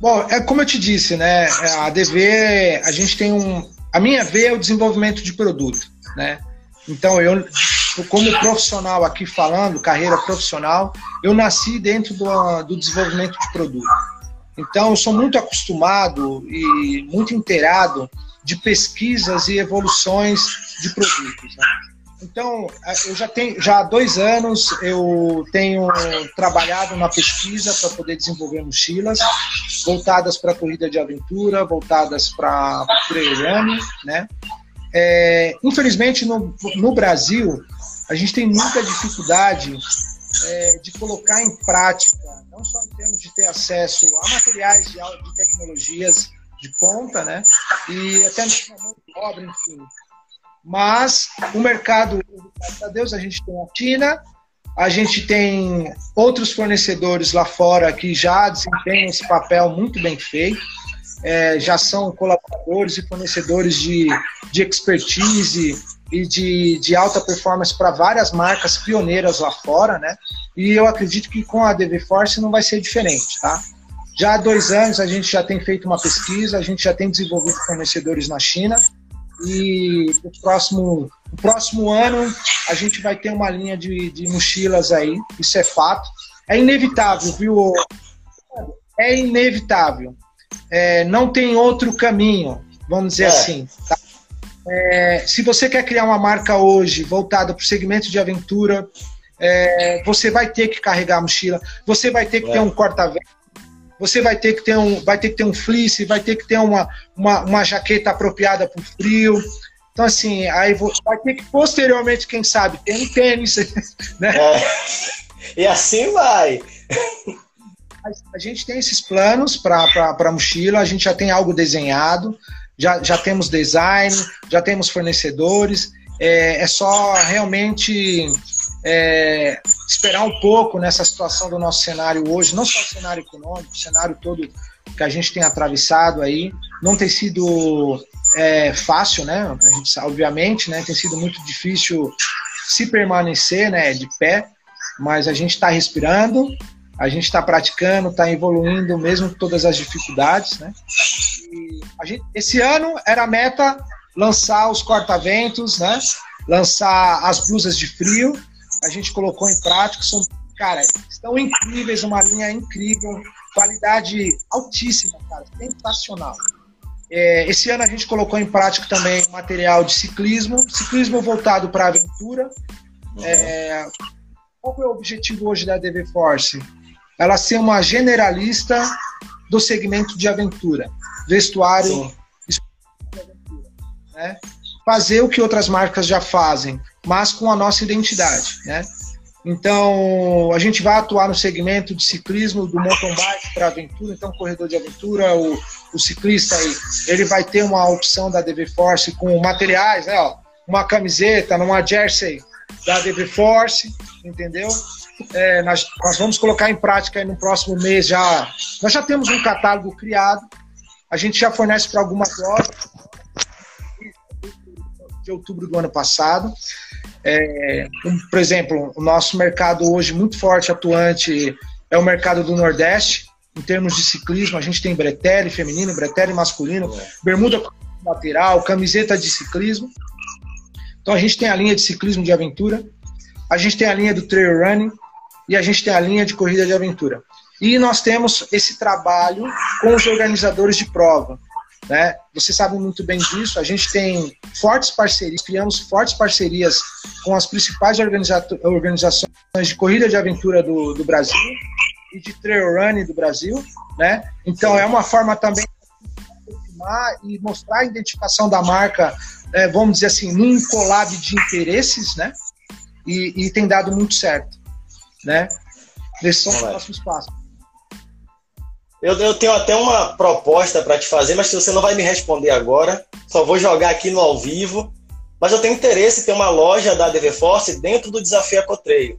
bom, é como eu te disse, né? A DV, a gente tem um. A minha V é o desenvolvimento de produto, né? Então, eu, como profissional aqui falando, carreira profissional, eu nasci dentro do, do desenvolvimento de produto. Então, eu sou muito acostumado e muito inteirado de pesquisas e evoluções de produtos. Né? Então, eu já tenho, já há dois anos eu tenho trabalhado na pesquisa para poder desenvolver mochilas voltadas para corrida de aventura, voltadas para trail running, né? É, infelizmente, no, no Brasil, a gente tem muita dificuldade é, de colocar em prática, não só em termos de ter acesso a materiais de, de tecnologias de ponta, né? E até mesmo a mão de obra, enfim. Mas o mercado, graças a Deus, a gente tem a China, a gente tem outros fornecedores lá fora que já desempenham esse papel muito bem feito, é, já são colaboradores e fornecedores de, de expertise e de, de alta performance para várias marcas pioneiras lá fora, né? E eu acredito que com a DV Force não vai ser diferente, tá? Já há dois anos a gente já tem feito uma pesquisa, a gente já tem desenvolvido fornecedores na China e o próximo, o próximo ano a gente vai ter uma linha de, de mochilas aí, isso é fato. É inevitável, viu? É inevitável. É, não tem outro caminho, vamos dizer é. assim. Tá? É, se você quer criar uma marca hoje voltada para o segmento de aventura, é, você vai ter que carregar a mochila, você vai ter que é. ter um corta-vento, você vai ter que ter um, vai ter que ter um fleece, vai ter que ter uma, uma, uma jaqueta apropriada para o frio. Então, assim, aí vai ter que posteriormente, quem sabe, ter um tênis, né? É. E assim vai. A gente tem esses planos para a mochila, a gente já tem algo desenhado já, já temos design, já temos fornecedores, é, é só realmente é, esperar um pouco nessa situação do nosso cenário hoje, não só o cenário econômico, o cenário todo que a gente tem atravessado aí, não tem sido é, fácil, né? A gente, obviamente, né? Tem sido muito difícil se permanecer, né? De pé, mas a gente está respirando, a gente está praticando, está evoluindo mesmo com todas as dificuldades, né? Gente, esse ano era a meta lançar os corta-ventos, né? Lançar as blusas de frio. A gente colocou em prática, são, cara, estão incríveis, uma linha incrível, qualidade altíssima, cara, sensacional. É, esse ano a gente colocou em prática também material de ciclismo, ciclismo voltado para aventura. É, qual é o objetivo hoje da DV Force? ela ser uma generalista do segmento de aventura, vestuário, né? fazer o que outras marcas já fazem, mas com a nossa identidade, né? Então, a gente vai atuar no segmento de ciclismo, do mountain bike para aventura, então corredor de aventura, o, o ciclista aí, ele vai ter uma opção da DV Force com materiais, né, ó, uma camiseta, numa jersey da DV Force, entendeu? É, nós, nós, vamos colocar em prática no próximo mês já. Nós já temos um catálogo criado, a gente já fornece para algumas lojas de outubro do ano passado. É, por exemplo, o nosso mercado hoje muito forte, atuante, é o mercado do Nordeste. Em termos de ciclismo, a gente tem bretelle feminino, bretelle masculino, bermuda lateral, camiseta de ciclismo. Então a gente tem a linha de ciclismo de aventura, a gente tem a linha do trail running e a gente tem a linha de corrida de aventura. E nós temos esse trabalho com os organizadores de prova. Né? Você sabe muito bem disso. A gente tem fortes parcerias, criamos fortes parcerias com as principais organiza organizações de corrida de aventura do, do Brasil e de trail running do Brasil. Né? Então é uma forma também de aproximar e mostrar a identificação da marca, é, vamos dizer assim, num collab de interesses, né? E, e tem dado muito certo, né? Esses são os próximos passos. Eu, eu tenho até uma proposta para te fazer, mas você não vai me responder agora. Só vou jogar aqui no ao vivo. Mas eu tenho interesse em ter uma loja da DV Force dentro do Desafio Ecotreio.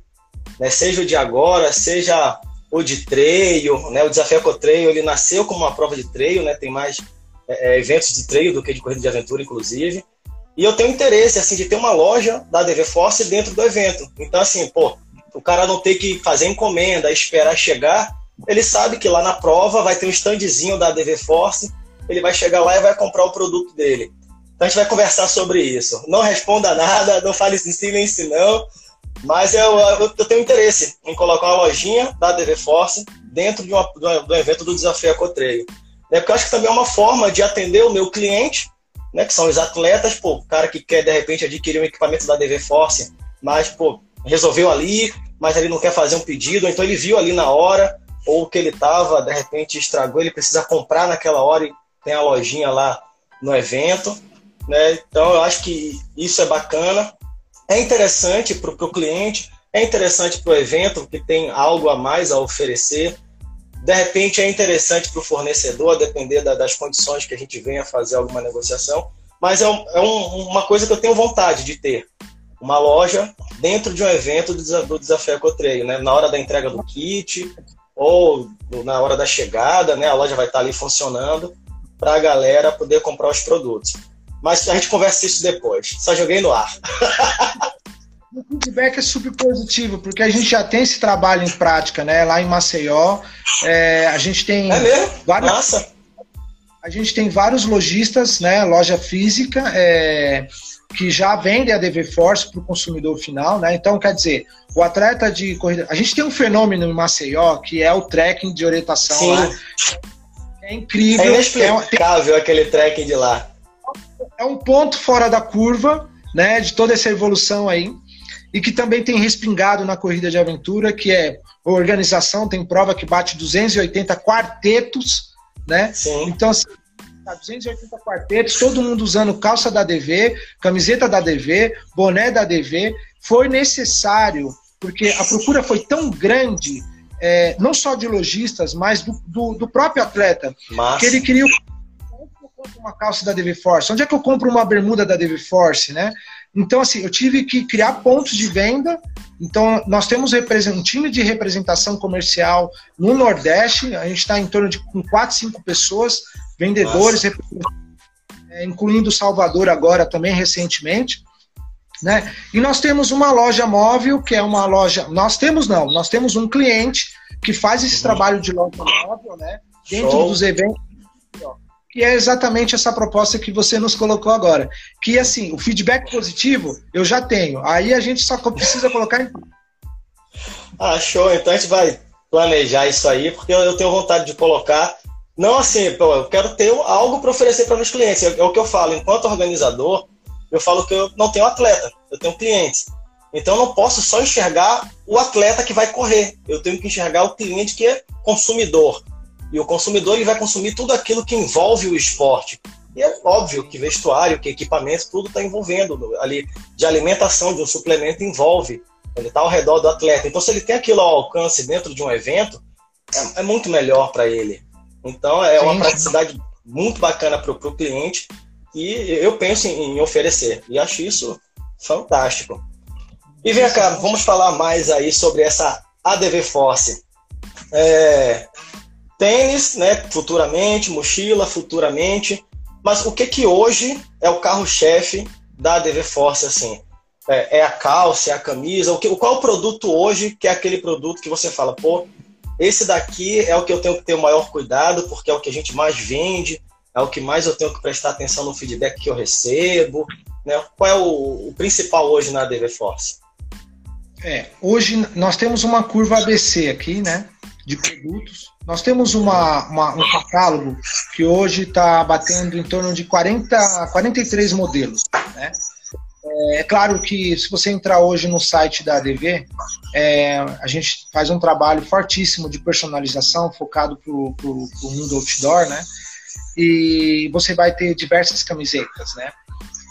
Né? Seja o de agora, seja o de treio. Né? O Desafio Ecotreio ele nasceu como uma prova de treio, né? tem mais é, é, eventos de treio do que de corrida de aventura, inclusive. E eu tenho interesse assim de ter uma loja da DV Force dentro do evento. Então, assim, pô, o cara não ter que fazer encomenda, esperar chegar ele sabe que lá na prova vai ter um standzinho da DV Force, ele vai chegar lá e vai comprar o produto dele. Então a gente vai conversar sobre isso. Não responda nada, não fale em silêncio não, mas eu, eu, eu, tenho interesse em colocar uma lojinha da DV Force dentro de, uma, do evento do Desafio Ecotreio. Né? Porque eu acho que também é uma forma de atender o meu cliente, né, que são os atletas, pô, o cara que quer de repente adquirir um equipamento da DV Force, mas pô, resolveu ali, mas ele não quer fazer um pedido, então ele viu ali na hora, ou que ele estava, de repente estragou, ele precisa comprar naquela hora e tem a lojinha lá no evento. Né? Então eu acho que isso é bacana. É interessante para o cliente, é interessante para o evento, que tem algo a mais a oferecer. De repente é interessante para o fornecedor, a depender da, das condições que a gente venha fazer alguma negociação. Mas é, um, é um, uma coisa que eu tenho vontade de ter. Uma loja dentro de um evento do, do Desafio Ecotreio, né? Na hora da entrega do kit, ou na hora da chegada, né, a loja vai estar ali funcionando para a galera poder comprar os produtos. Mas a gente conversa isso depois. Só joguei no ar. O feedback é super positivo, porque a gente já tem esse trabalho em prática, né? Lá em Maceió, é, a gente tem é mesmo? vários, Nossa. a gente tem vários lojistas, né? Loja física, é, que já vende a DV Force para o consumidor final, né? Então, quer dizer, o atleta de corrida. A gente tem um fenômeno em Maceió que é o trekking de orientação Sim. lá. É incrível. É inexplicável é, aquele trekking de lá. É um ponto fora da curva, né? De toda essa evolução aí. E que também tem respingado na corrida de aventura, que é a organização, tem prova que bate 280 quartetos, né? Sim. Então, assim, 280 tá, quartetos, todo mundo usando calça da DV, camiseta da DV, boné da DV. Foi necessário, porque a procura foi tão grande, é, não só de lojistas, mas do, do, do próprio atleta, Massa. que ele queria uma calça da DV Force? Onde é que eu compro uma bermuda da DV Force, né? Então, assim, eu tive que criar pontos de venda. Então, nós temos um time de representação comercial no Nordeste. A gente está em torno de com 4, 5 pessoas, vendedores, é, incluindo Salvador agora também recentemente. Né? E nós temos uma loja móvel, que é uma loja. Nós temos não, nós temos um cliente que faz esse uhum. trabalho de loja móvel, né? Dentro Show. dos eventos que é exatamente essa proposta que você nos colocou agora. Que assim, o feedback positivo eu já tenho. Aí a gente só precisa colocar em. Ah, show. Então a gente vai planejar isso aí, porque eu tenho vontade de colocar. Não assim, pô, eu quero ter algo para oferecer para meus clientes. É o que eu falo, enquanto organizador, eu falo que eu não tenho atleta, eu tenho clientes. Então eu não posso só enxergar o atleta que vai correr. Eu tenho que enxergar o cliente que é consumidor. E o consumidor ele vai consumir tudo aquilo que envolve o esporte. E é óbvio que vestuário, que equipamento, tudo está envolvendo ali. De alimentação, de um suplemento, envolve Ele está ao redor do atleta. Então, se ele tem aquilo ao alcance dentro de um evento, é, é muito melhor para ele. Então, é uma praticidade muito bacana para o cliente e eu penso em, em oferecer. E acho isso fantástico. E vem cá, vamos falar mais aí sobre essa ADV Force. É, tênis, né, futuramente, mochila, futuramente. Mas o que que hoje é o carro-chefe da ADV Force, assim? É, é, a calça, é a camisa? O que, qual o produto hoje que é aquele produto que você fala, pô, esse daqui é o que eu tenho que ter o maior cuidado, porque é o que a gente mais vende, é o que mais eu tenho que prestar atenção no feedback que eu recebo. Né? Qual é o, o principal hoje na ADV Force? É, hoje nós temos uma curva ABC aqui, né? De produtos. Nós temos uma, uma um catálogo que hoje está batendo em torno de 40, 43 modelos, né? É, é claro que se você entrar hoje no site da ADV, é, a gente faz um trabalho fortíssimo de personalização focado para o mundo outdoor, né? E você vai ter diversas camisetas, né?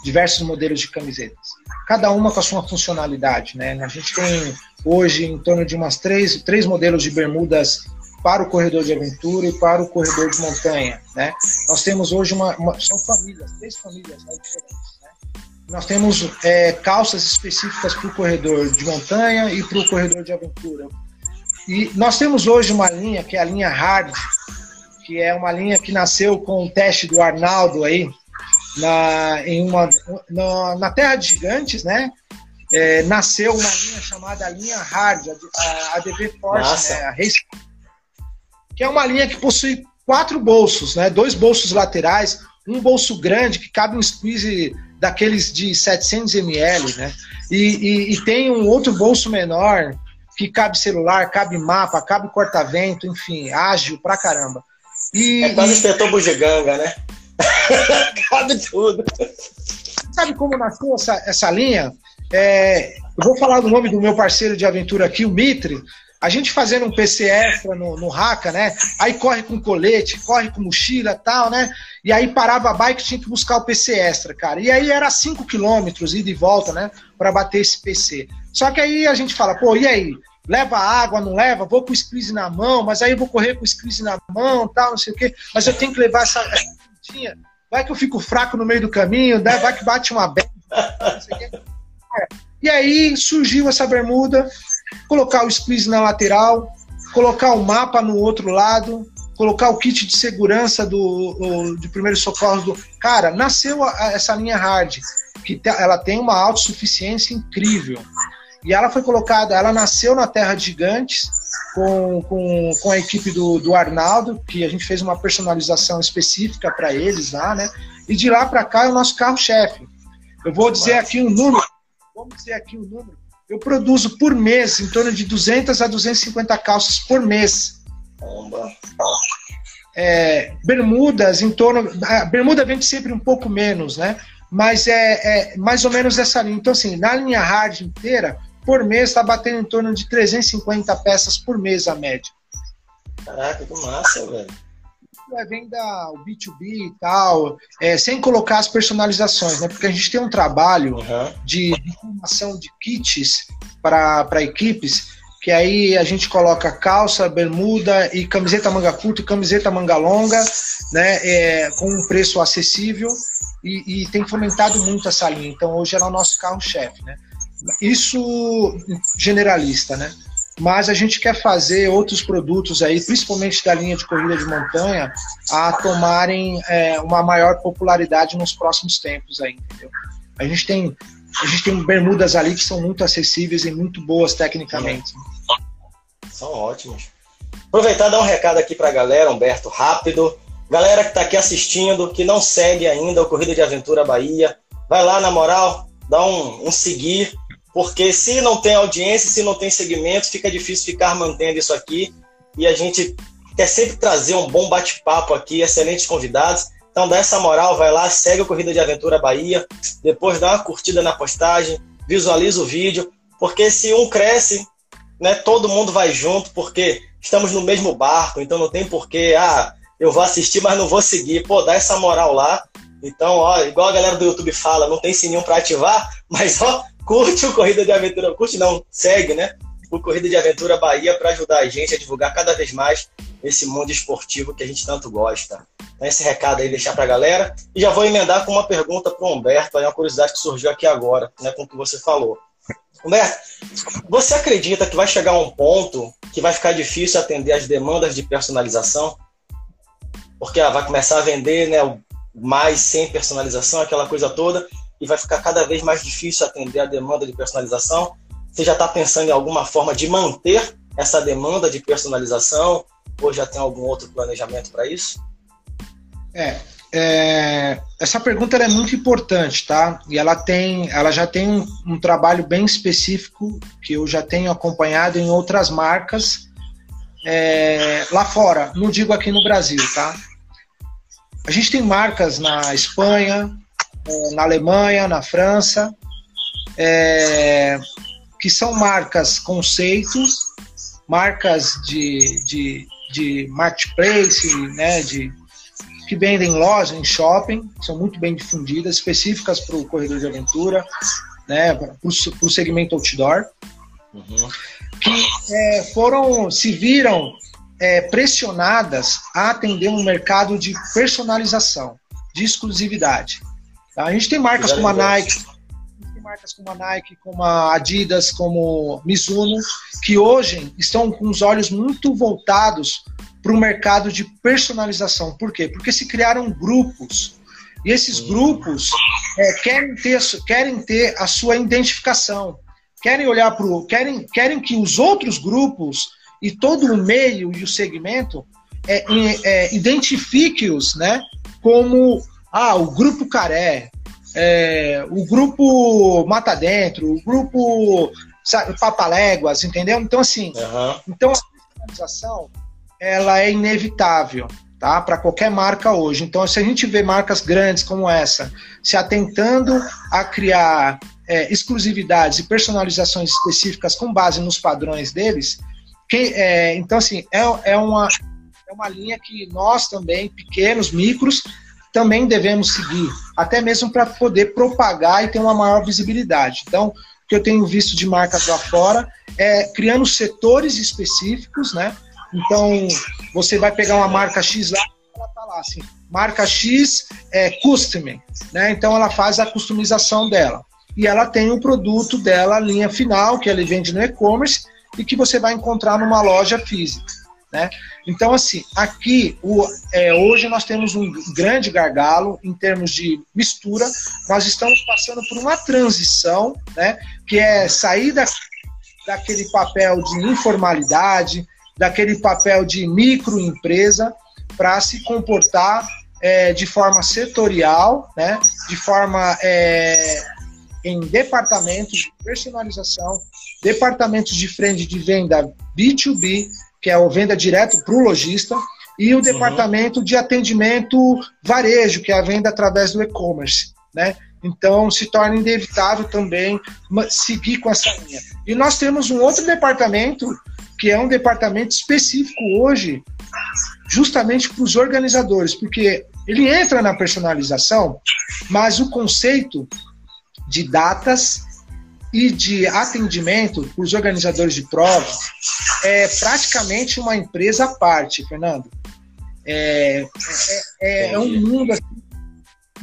Diversos modelos de camisetas. Cada uma com a sua funcionalidade, né? A gente tem hoje em torno de umas três, três modelos de bermudas para o corredor de aventura e para o corredor de montanha, né? Nós temos hoje uma, uma são famílias, três famílias né, diferentes. Nós temos é, calças específicas para o corredor de montanha e para o corredor de aventura. E nós temos hoje uma linha, que é a linha Hard, que é uma linha que nasceu com o teste do Arnaldo aí, na, em uma, na, na Terra de Gigantes, né? É, nasceu uma linha chamada linha Hard, a, a DV Force, né? a Race, que é uma linha que possui quatro bolsos, né? Dois bolsos laterais, um bolso grande que cabe um squeeze daqueles de 700 ml, né? E, e, e, tem um outro bolso menor que cabe celular, cabe mapa, cabe corta-vento, enfim, ágil pra caramba. E, é quase e... inspetor bugiganga, né? cabe tudo. Sabe como nasceu essa, essa linha? É, eu vou falar do nome do meu parceiro de aventura aqui, o Mitre. A gente fazendo um PC extra no, no Raca, né? Aí corre com colete, corre com mochila tal, né? E aí parava a bike tinha que buscar o PC extra, cara. E aí era 5 quilômetros, ida e volta, né? Para bater esse PC. Só que aí a gente fala, pô, e aí? Leva água, não leva? Vou com o squeeze na mão, mas aí eu vou correr com o squeeze na mão, tal, não sei o quê. Mas eu tenho que levar essa. Vai que eu fico fraco no meio do caminho, né? vai que bate uma bela, não sei o quê. E aí surgiu essa bermuda, colocar o squeeze na lateral, colocar o mapa no outro lado, colocar o kit de segurança do, de primeiro socorro do cara, nasceu essa linha hard que ela tem uma autossuficiência incrível. E ela foi colocada, ela nasceu na Terra de Gigantes com, com, com a equipe do, do Arnaldo, que a gente fez uma personalização específica para eles lá, né? E de lá para cá é o nosso carro-chefe. Eu vou dizer aqui um número, vamos dizer aqui um número. Eu produzo por mês em torno de 200 a 250 calças por mês. É, bermudas em torno. A bermuda vende sempre um pouco menos, né? Mas é, é mais ou menos essa linha. Então, assim, na linha hard inteira, por mês está batendo em torno de 350 peças por mês a média. Caraca, que massa, velho é venda o B2B e tal, é, sem colocar as personalizações, né? Porque a gente tem um trabalho uhum. de, de formação de kits para equipes, que aí a gente coloca calça, bermuda e camiseta manga curta e camiseta manga longa, né? É, com um preço acessível e, e tem fomentado muito essa linha. Então hoje é o nosso carro-chefe, né? Isso generalista, né? Mas a gente quer fazer outros produtos aí, principalmente da linha de corrida de montanha, a tomarem é, uma maior popularidade nos próximos tempos aí, entendeu? A gente tem a gente tem bermudas ali que são muito acessíveis e muito boas tecnicamente. São ótimos. Aproveitar dar um recado aqui para a galera, Humberto, rápido. Galera que está aqui assistindo, que não segue ainda o Corrida de Aventura Bahia, vai lá na moral, dá um, um seguir, porque se não tem audiência, se não tem segmento, fica difícil ficar mantendo isso aqui. E a gente quer sempre trazer um bom bate-papo aqui, excelentes convidados. Então dá essa moral, vai lá, segue o Corrida de Aventura Bahia, depois dá uma curtida na postagem, visualiza o vídeo, porque se um cresce, né, todo mundo vai junto, porque estamos no mesmo barco, então não tem porquê, ah, eu vou assistir, mas não vou seguir. Pô, dá essa moral lá. Então, ó, igual a galera do YouTube fala, não tem sininho para ativar, mas ó, curte o Corrida de Aventura, curte não, segue, né? O Corrida de Aventura Bahia para ajudar a gente a divulgar cada vez mais esse mundo esportivo que a gente tanto gosta. Então, esse recado aí deixar para a galera. E já vou emendar com uma pergunta para o Humberto, aí uma curiosidade que surgiu aqui agora, né, com o que você falou. Humberto, você acredita que vai chegar um ponto que vai ficar difícil atender as demandas de personalização? Porque vai começar a vender né, mais sem personalização, aquela coisa toda, e vai ficar cada vez mais difícil atender a demanda de personalização. Você já está pensando em alguma forma de manter essa demanda de personalização? Ou já tem algum outro planejamento para isso? É, é, essa pergunta é muito importante, tá? E ela tem, ela já tem um, um, trabalho bem específico que eu já tenho acompanhado em outras marcas é, lá fora. Não digo aqui no Brasil, tá? A gente tem marcas na Espanha, na Alemanha, na França, é, que são marcas conceitos, marcas de, de, de marketplace, né, de que vendem em loja, em shopping, são muito bem difundidas, específicas para o corredor de aventura, né, para o segmento outdoor, uhum. que é, foram, se viram é, pressionadas a atender um mercado de personalização, de exclusividade. Tá? A gente tem marcas como a Nike, tem marcas como a Nike, como a Adidas, como Mizuno, que hoje estão com os olhos muito voltados para o mercado de personalização. Por quê? Porque se criaram grupos. E esses grupos é, querem, ter, querem ter a sua identificação. Querem olhar para o. Querem, querem que os outros grupos e todo o meio e o segmento é, é, identifique-os né, como ah, o grupo Caré, é, o grupo Mata Dentro, o grupo Papaléguas, entendeu? Então, assim, uhum. então a personalização ela é inevitável, tá? Para qualquer marca hoje. Então, se a gente vê marcas grandes como essa se atentando a criar é, exclusividades e personalizações específicas com base nos padrões deles, que, é, então assim é, é uma é uma linha que nós também pequenos micros também devemos seguir, até mesmo para poder propagar e ter uma maior visibilidade. Então, o que eu tenho visto de marcas lá fora é criando setores específicos, né? Então, você vai pegar uma marca X lá, ela tá lá assim, marca X é custom, né? Então ela faz a customização dela. E ela tem o produto dela, a linha final, que ela vende no e-commerce e que você vai encontrar numa loja física. Né? Então, assim, aqui o, é, hoje nós temos um grande gargalo em termos de mistura. Nós estamos passando por uma transição, né? Que é sair da, daquele papel de informalidade, daquele papel de microempresa para se comportar é, de forma setorial, né, de forma é, em departamentos de personalização, departamentos de frente de venda B2B, que é a venda direto para o lojista, e o uhum. departamento de atendimento varejo, que é a venda através do e-commerce. Né? Então, se torna inevitável também seguir com essa linha. E nós temos um outro departamento que é um departamento específico hoje, justamente para os organizadores, porque ele entra na personalização, mas o conceito de datas e de atendimento para os organizadores de provas é praticamente uma empresa à parte, Fernando. É, é, é, é um mundo assim,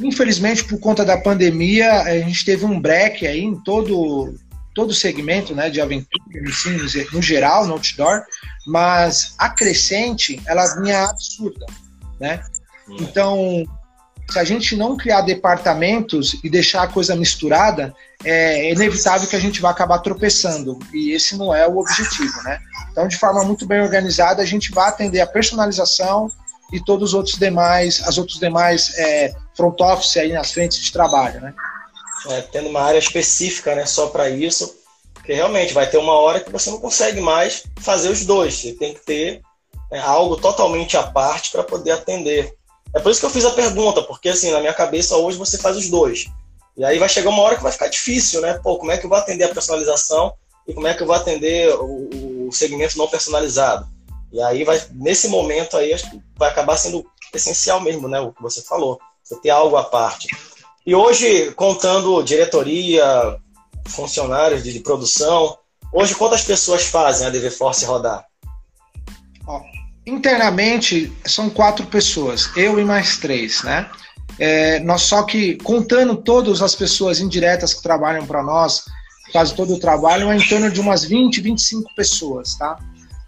infelizmente por conta da pandemia a gente teve um break aí em todo todo o segmento né, de aventura, assim, no geral, no outdoor, mas a crescente, ela vinha absurda, né? Hum. Então, se a gente não criar departamentos e deixar a coisa misturada, é inevitável que a gente vá acabar tropeçando, e esse não é o objetivo, né? Então, de forma muito bem organizada, a gente vai atender a personalização e todos os outros demais, as outros demais é, front office aí nas frentes de trabalho, né? é, tendo uma área específica né, só para isso, porque realmente vai ter uma hora que você não consegue mais fazer os dois, você tem que ter né, algo totalmente à parte para poder atender. É por isso que eu fiz a pergunta, porque assim, na minha cabeça hoje você faz os dois. E aí vai chegar uma hora que vai ficar difícil, né? Pô, como é que eu vou atender a personalização e como é que eu vou atender o, o segmento não personalizado? E aí vai, nesse momento aí, acho que vai acabar sendo essencial mesmo, né? O que você falou. Você ter algo à parte. E hoje, contando diretoria, funcionários de, de produção. Hoje, quantas pessoas fazem a DV Force rodar? Ó, internamente, são quatro pessoas, eu e mais três, né? É, nós só que contando todas as pessoas indiretas que trabalham para nós, fazem todo o trabalho, é em torno de umas 20, 25 pessoas, tá?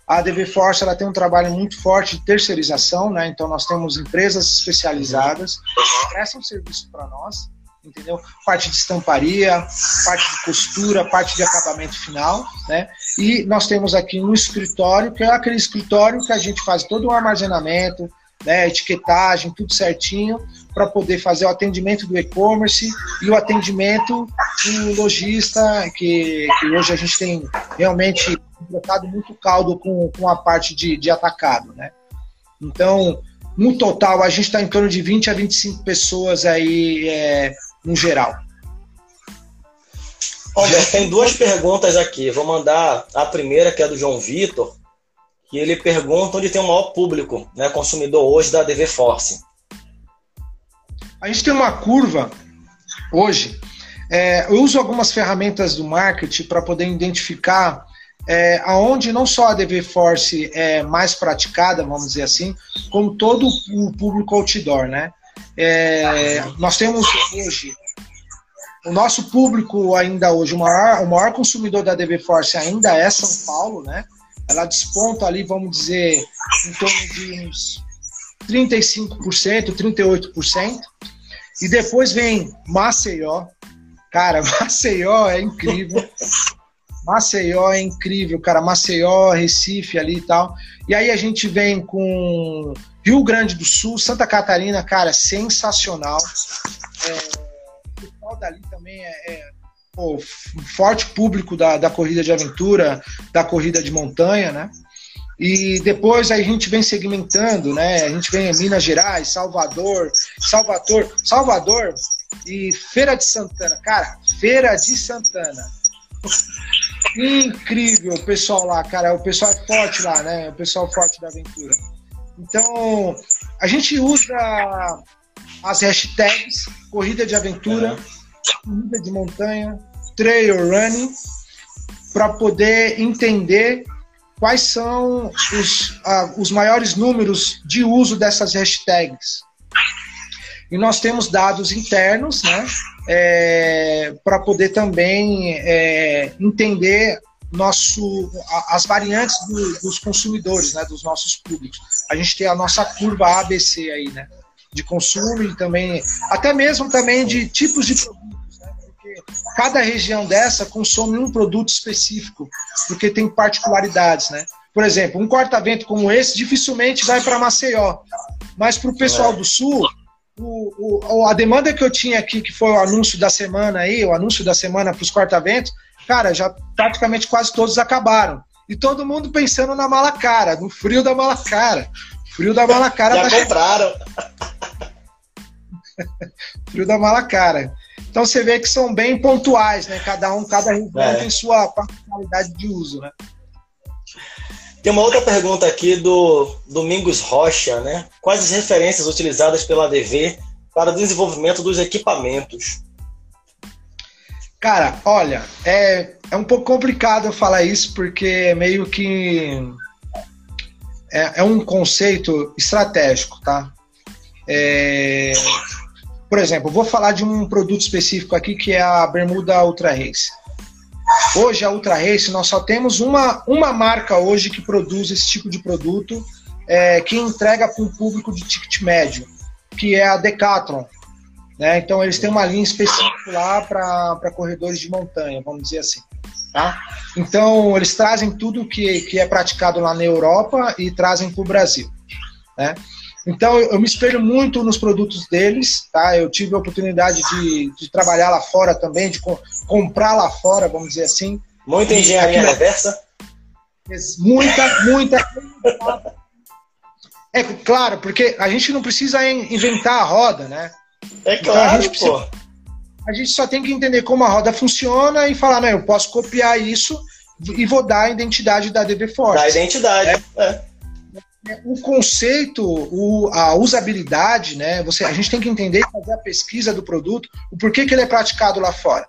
A DV Force ela tem um trabalho muito forte de terceirização, né? Então nós temos empresas especializadas que prestam serviço para nós, entendeu? Parte de estamparia, parte de costura, parte de acabamento final, né? E nós temos aqui um escritório, que é aquele escritório que a gente faz todo o armazenamento, né, etiquetagem, tudo certinho, para poder fazer o atendimento do e-commerce e o atendimento do lojista, que, que hoje a gente tem realmente colocado muito caldo com, com a parte de, de atacado. Né? Então, no total, a gente está em torno de 20 a 25 pessoas aí é, no geral. Olha, tem duas perguntas aqui. Vou mandar a primeira, que é do João Vitor, que ele pergunta onde tem o maior público, né, consumidor hoje da DV Force. A gente tem uma curva hoje. É, eu uso algumas ferramentas do marketing para poder identificar é, aonde não só a DV Force é mais praticada, vamos dizer assim, como todo o público outdoor, né? É, nós temos hoje o nosso público ainda hoje, o maior, o maior consumidor da DV Force ainda é São Paulo, né? Ela desponta ali, vamos dizer, em torno de uns 35%, 38%. E depois vem Maceió. Cara, Maceió é incrível. Maceió é incrível, cara. Maceió, Recife ali e tal. E aí a gente vem com Rio Grande do Sul, Santa Catarina, cara, sensacional. É, o pessoal dali também é, é pô, forte público da, da corrida de aventura, da corrida de montanha, né? E depois a gente vem segmentando, né? A gente vem em Minas Gerais, Salvador, Salvador, Salvador e Feira de Santana. Cara, Feira de Santana. Incrível o pessoal lá, cara. O pessoal é forte lá, né? O pessoal forte da aventura. Então, a gente usa as hashtags corrida de aventura, corrida de montanha, trail running, para poder entender quais são os, uh, os maiores números de uso dessas hashtags. E nós temos dados internos, né, é, para poder também é, entender nosso, as variantes do, dos consumidores, né, dos nossos públicos. A gente tem a nossa curva ABC aí, né, de consumo e também, até mesmo também de tipos de produtos cada região dessa consome um produto específico, porque tem particularidades, né? Por exemplo, um corta-vento como esse dificilmente vai para Maceió, mas para o pessoal é. do Sul, o, o, a demanda que eu tinha aqui, que foi o anúncio da semana aí, o anúncio da semana para os corta-ventos, cara, já praticamente quase todos acabaram. E todo mundo pensando na mala cara, no frio da mala cara. Frio da mala cara. Já tá compraram. frio da mala cara. Então você vê que são bem pontuais, né? Cada um, cada região é. tem sua particularidade de uso, né? Tem uma outra pergunta aqui do Domingos Rocha, né? Quais as referências utilizadas pela ADV para o desenvolvimento dos equipamentos? Cara, olha, é, é um pouco complicado eu falar isso porque meio que é, é um conceito estratégico, tá? É, por exemplo, vou falar de um produto específico aqui que é a bermuda Ultra Race. Hoje a Ultra Race nós só temos uma, uma marca hoje que produz esse tipo de produto é, que entrega para um público de ticket médio, que é a Decathlon. Né? Então eles têm uma linha específica lá para corredores de montanha, vamos dizer assim. Tá? Então eles trazem tudo que, que é praticado lá na Europa e trazem para o Brasil. Né? Então eu, me espelho muito nos produtos deles, tá? Eu tive a oportunidade de, de trabalhar lá fora também, de co comprar lá fora, vamos dizer assim. Muita engenharia reversa? Muita, muita. é claro, porque a gente não precisa inventar a roda, né? É claro, então, a gente precisa, pô. A gente só tem que entender como a roda funciona e falar, não, eu posso copiar isso e vou dar a identidade da DB Force. Da identidade, é. é o conceito, o, a usabilidade, né? Você, a gente tem que entender fazer a pesquisa do produto, o porquê que ele é praticado lá fora.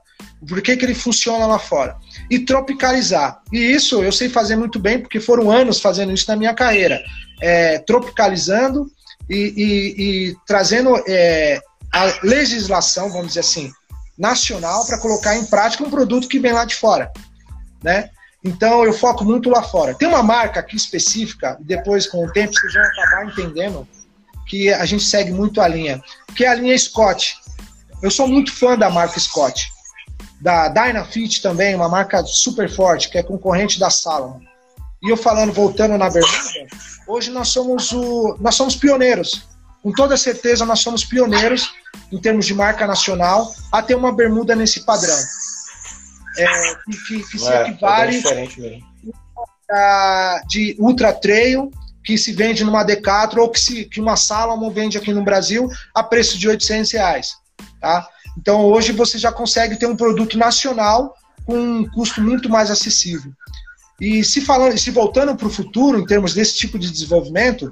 Por que, que ele funciona lá fora? E tropicalizar. E isso eu sei fazer muito bem, porque foram anos fazendo isso na minha carreira. É, tropicalizando e, e, e trazendo é, a legislação, vamos dizer assim, nacional para colocar em prática um produto que vem lá de fora. Né? Então eu foco muito lá fora. Tem uma marca aqui específica, e depois com o tempo vocês vão acabar entendendo que a gente segue muito a linha, que é a linha Scott. Eu sou muito fã da marca Scott. Da Dynafit também, uma marca super forte, que é concorrente da Salomon. E eu falando, voltando na bermuda, hoje nós somos o, nós somos pioneiros. Com toda certeza nós somos pioneiros em termos de marca nacional a ter uma bermuda nesse padrão é, que, que, que se é, equivale a, de ultra trail que se vende numa Decathlon ou que, se, que uma Salomon vende aqui no Brasil a preço de 800 reais. Tá? Então hoje você já consegue ter um produto nacional com um custo muito mais acessível. E se falando, se voltando para o futuro em termos desse tipo de desenvolvimento,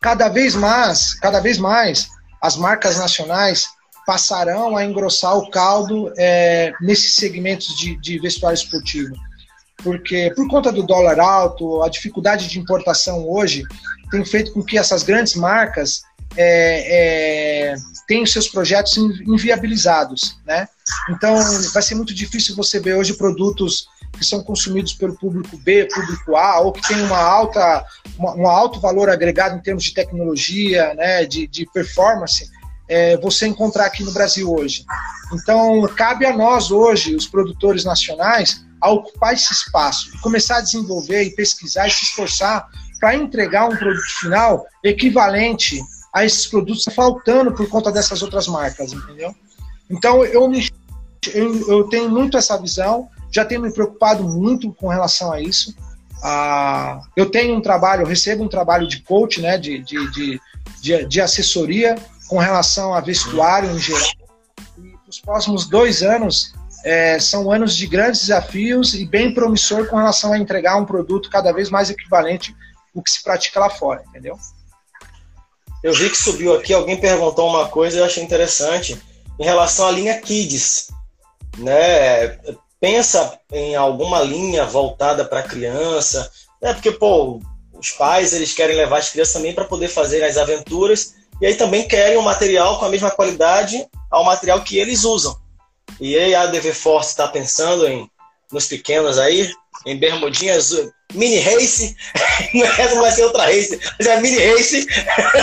cada vez mais, cada vez mais as marcas nacionais passarão a engrossar o caldo é, nesses segmentos de, de vestuário esportivo. Porque, por conta do dólar alto, a dificuldade de importação hoje tem feito com que essas grandes marcas é, é, seus projetos inviabilizados. Né? Então, vai ser muito difícil você ver hoje produtos que são consumidos pelo público B, público A, ou que tem uma alta, uma, um alto valor agregado em termos de tecnologia, né, de, de performance, é, você encontrar aqui no Brasil hoje. Então, cabe a nós hoje, os produtores nacionais, a ocupar esse espaço começar a desenvolver e pesquisar e se esforçar para entregar um produto final equivalente a esses produtos faltando por conta dessas outras marcas, entendeu? Então, eu, me, eu, eu tenho muito essa visão, já tenho me preocupado muito com relação a isso. Ah, eu tenho um trabalho, eu recebo um trabalho de coach, né, de, de, de, de assessoria com relação a vestuário em geral. E os próximos dois anos é, são anos de grandes desafios e bem promissor com relação a entregar um produto cada vez mais equivalente ao que se pratica lá fora, entendeu? Eu vi que subiu aqui, alguém perguntou uma coisa eu achei interessante em relação à linha Kids. Né? Pensa em alguma linha voltada para criança, né? porque pô, os pais eles querem levar as crianças também para poder fazer as aventuras e aí também querem um material com a mesma qualidade ao material que eles usam. E aí a ADV Force está pensando em nos pequenos aí, em bermudinhas mini race, não vai ser outra race, mas é mini race,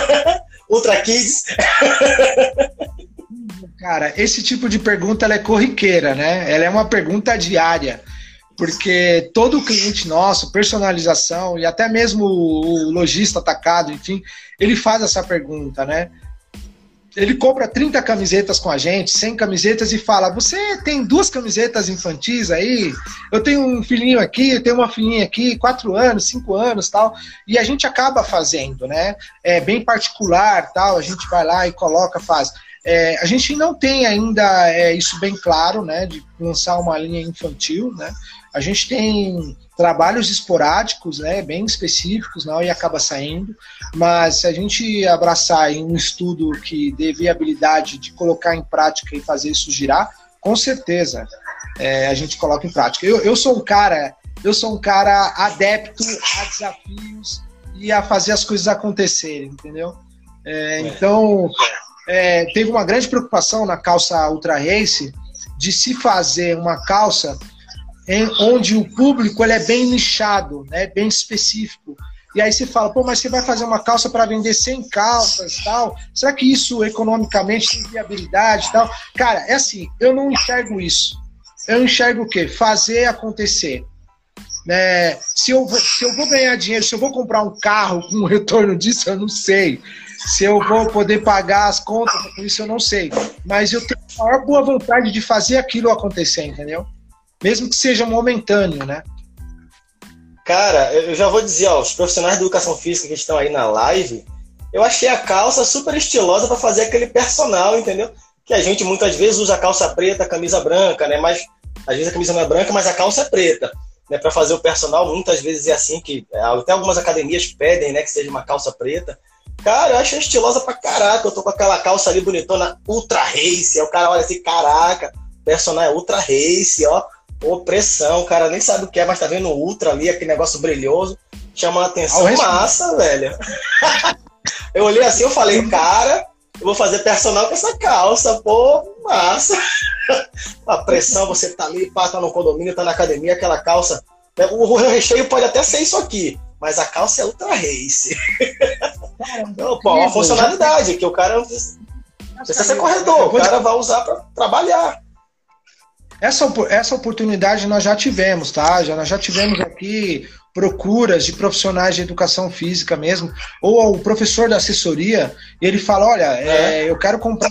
ultra kids. Cara, esse tipo de pergunta ela é corriqueira, né? Ela é uma pergunta diária porque todo cliente nosso, personalização e até mesmo o lojista atacado, enfim, ele faz essa pergunta, né? Ele compra 30 camisetas com a gente, 100 camisetas e fala: Você tem duas camisetas infantis aí? Eu tenho um filhinho aqui, eu tenho uma filhinha aqui, quatro anos, cinco anos tal. E a gente acaba fazendo, né? É bem particular tal, a gente vai lá e coloca, faz. É, a gente não tem ainda é, isso bem claro, né, de lançar uma linha infantil, né? A gente tem trabalhos esporádicos, né, bem específicos, não, e acaba saindo, mas se a gente abraçar em um estudo que dê viabilidade de colocar em prática e fazer isso girar, com certeza é, a gente coloca em prática. Eu, eu sou um cara, eu sou um cara adepto a desafios e a fazer as coisas acontecerem, entendeu? É, é. então é, teve uma grande preocupação na calça Ultra Race de se fazer uma calça em, onde o público ele é bem nichado, né, bem específico. E aí você fala, pô, mas você vai fazer uma calça para vender 100 calças tal? Será que isso economicamente tem viabilidade tal? Cara, é assim, eu não enxergo isso. Eu enxergo o quê? Fazer acontecer. Né? Se, eu se eu vou ganhar dinheiro, se eu vou comprar um carro com o retorno disso, eu não sei. Se eu vou poder pagar as contas com isso, eu não sei. Mas eu tenho a maior boa vontade de fazer aquilo acontecer, entendeu? Mesmo que seja momentâneo, né? Cara, eu já vou dizer, ó, os profissionais de educação física que estão aí na live, eu achei a calça super estilosa para fazer aquele personal, entendeu? Que a gente muitas vezes usa calça preta, camisa branca, né? Mas às vezes a camisa não é branca, mas a calça é preta. Né, para fazer o personal, muitas vezes é assim que é, até algumas academias pedem, né, que seja uma calça preta. Cara, eu achei estilosa pra caraca. Eu tô com aquela calça ali bonitona, ultra race. Aí o cara olha assim, caraca, personal é Ultra Race, ó. Opressão, o cara nem sabe o que é, mas tá vendo o Ultra ali, aquele negócio brilhoso. Chama a atenção. Ah, massa, velho. eu olhei assim, eu falei, cara, eu vou fazer personal com essa calça, pô, massa. a pressão, você tá ali, pá, tá no condomínio, tá na academia, aquela calça. É, o recheio pode até ser isso aqui, mas a calça é ultra race. então, pô, uma funcionalidade que o cara precisa ser corredor, o cara vai usar para trabalhar. Essa, essa oportunidade nós já tivemos, tá? Já, nós já tivemos aqui procuras de profissionais de educação física mesmo, ou o professor da assessoria, ele fala, olha, é. É, eu quero comprar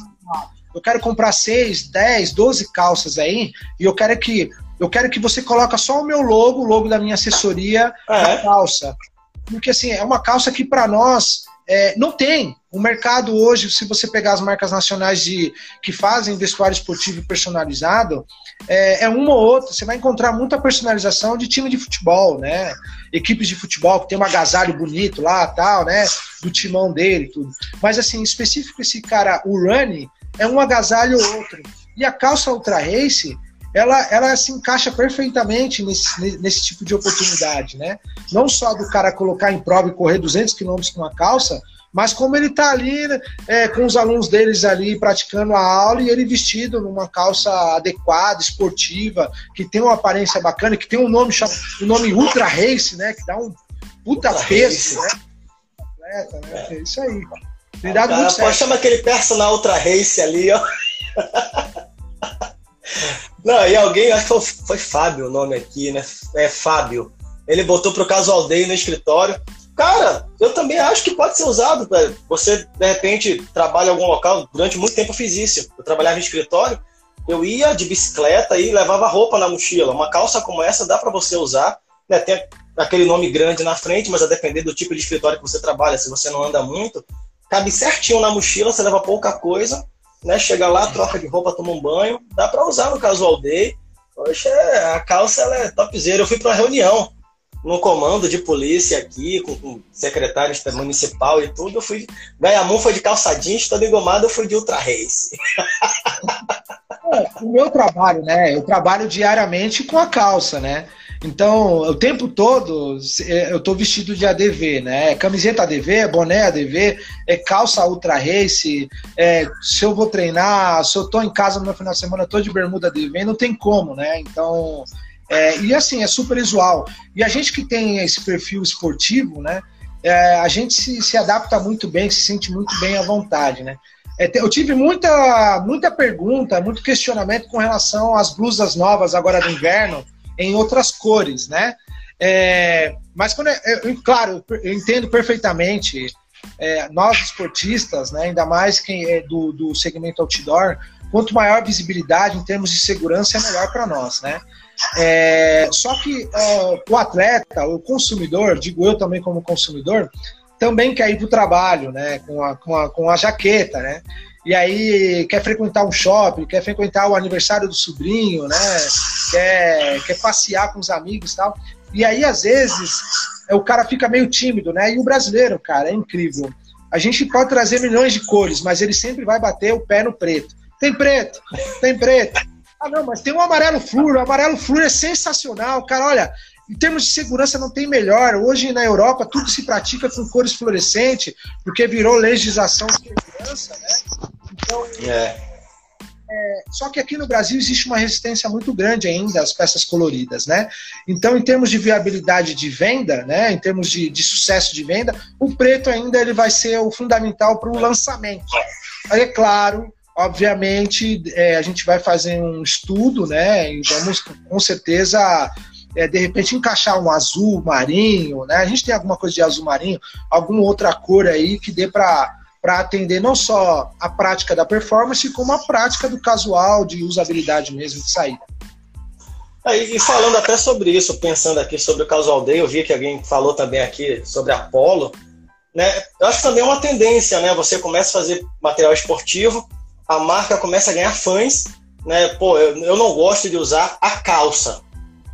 eu quero comprar 6, 10, 12 calças aí, e eu quero que eu quero que você coloque só o meu logo, o logo da minha assessoria é. na calça. Porque assim, é uma calça que para nós é, não tem. O mercado hoje, se você pegar as marcas nacionais de, que fazem vestuário esportivo personalizado, é, é uma ou outra. Você vai encontrar muita personalização de time de futebol, né? Equipes de futebol que tem um agasalho bonito lá, tal, né? Do timão dele, tudo. Mas assim, específico esse cara, o Running, é um agasalho ou outro. E a calça Ultra Race, ela, ela se encaixa perfeitamente nesse, nesse tipo de oportunidade, né? Não só do cara colocar em prova e correr 200 quilômetros com a calça, mas como ele está ali né, é, com os alunos deles ali praticando a aula e ele vestido numa calça adequada, esportiva, que tem uma aparência bacana, que tem um nome um nome Ultra Race, né? Que dá um puta peso, né? Atleta, né? É isso aí. Tem dado muito certo. Chama aquele personal Ultra Race ali, ó. Não, e alguém, acho que foi, foi Fábio o nome aqui, né? É Fábio. Ele botou pro Casual Day no escritório. Cara, eu também acho que pode ser usado. Você, de repente, trabalha em algum local. Durante muito tempo eu fiz isso. Eu trabalhava em escritório, eu ia de bicicleta e levava roupa na mochila. Uma calça como essa dá para você usar. Né? Tem aquele nome grande na frente, mas a depender do tipo de escritório que você trabalha, se você não anda muito, cabe certinho na mochila, você leva pouca coisa né? Chega lá, troca de roupa, toma um banho, dá para usar no casual day. Poxa, a calça ela é topzera. Eu fui para uma reunião no comando de polícia aqui, com, com secretário municipal e tudo. Eu fui. Gaiamon foi de calça jeans, todo engomado, eu fui de ultra race. É, o meu trabalho, né? Eu trabalho diariamente com a calça, né? Então, o tempo todo é, eu estou vestido de ADV, né? Camiseta ADV, boné ADV, é calça Ultra Race. É, se eu vou treinar, se eu estou em casa no meu final de semana, estou de bermuda ADV, não tem como, né? Então, é, e assim, é super usual. E a gente que tem esse perfil esportivo, né? É, a gente se, se adapta muito bem, se sente muito bem à vontade, né? É, eu tive muita, muita pergunta, muito questionamento com relação às blusas novas agora do inverno, em outras cores, né? É, mas quando é, eu, claro, eu entendo perfeitamente. É, nós esportistas, né, ainda mais quem é do, do segmento outdoor, quanto maior visibilidade em termos de segurança é melhor para nós, né? É, só que uh, o atleta, o consumidor, digo eu também como consumidor, também quer ir para o trabalho, né? Com a, com, a, com a jaqueta, né? e aí quer frequentar um shopping, quer frequentar o aniversário do sobrinho, né? Quer, quer passear com os amigos e tal. E aí, às vezes, o cara fica meio tímido, né? E o brasileiro, cara, é incrível. A gente pode trazer milhões de cores, mas ele sempre vai bater o pé no preto. Tem preto, tem preto. Ah, não, mas tem um amarelo flúor. O amarelo flúor é sensacional. Cara, olha, em termos de segurança não tem melhor. Hoje na Europa tudo se pratica com cores fluorescentes, porque virou legislação de segurança, né? Então, é. É, só que aqui no Brasil existe uma resistência muito grande ainda às peças coloridas, né? Então, em termos de viabilidade de venda, né, em termos de, de sucesso de venda, o preto ainda ele vai ser o fundamental para o lançamento. Aí, é claro, obviamente, é, a gente vai fazer um estudo, né? E vamos com certeza é, de repente encaixar um azul marinho, né? A gente tem alguma coisa de azul marinho, alguma outra cor aí que dê para para atender não só a prática da performance, como a prática do casual, de usabilidade mesmo, de saída. Aí, e falando até sobre isso, pensando aqui sobre o Casual Day, eu vi que alguém falou também aqui sobre Apollo, né? Eu acho que também é uma tendência, né? Você começa a fazer material esportivo, a marca começa a ganhar fãs, né? Pô, eu, eu não gosto de usar a calça,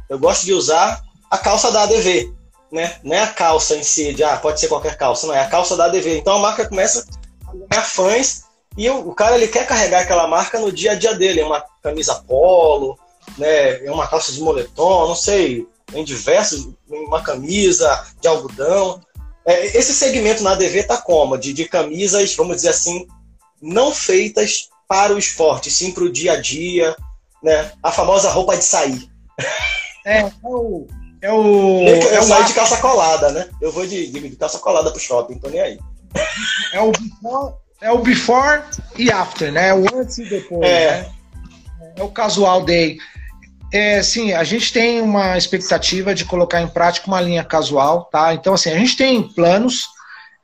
eu gosto de usar a calça da ADV, né? Não é a calça em si, de ah, pode ser qualquer calça, não é a calça da ADV. Então a marca começa a ganhar fãs E o, o, cara ele quer carregar aquela marca no dia a dia dele, uma camisa polo, né, uma calça de moletom, não sei, em diversos, uma camisa de algodão. É, esse segmento na ADV tá como? De, de camisas, vamos dizer assim, não feitas para o esporte, sim para o dia a dia, né? A famosa roupa de sair. É, é o. É o eu é saio de calça colada, né? Eu vou de, de, de calça colada pro shopping, tô nem aí. É o before, é o before e after, né? O antes e depois. É, né? é o casual day. É, sim, a gente tem uma expectativa de colocar em prática uma linha casual, tá? Então, assim, a gente tem planos,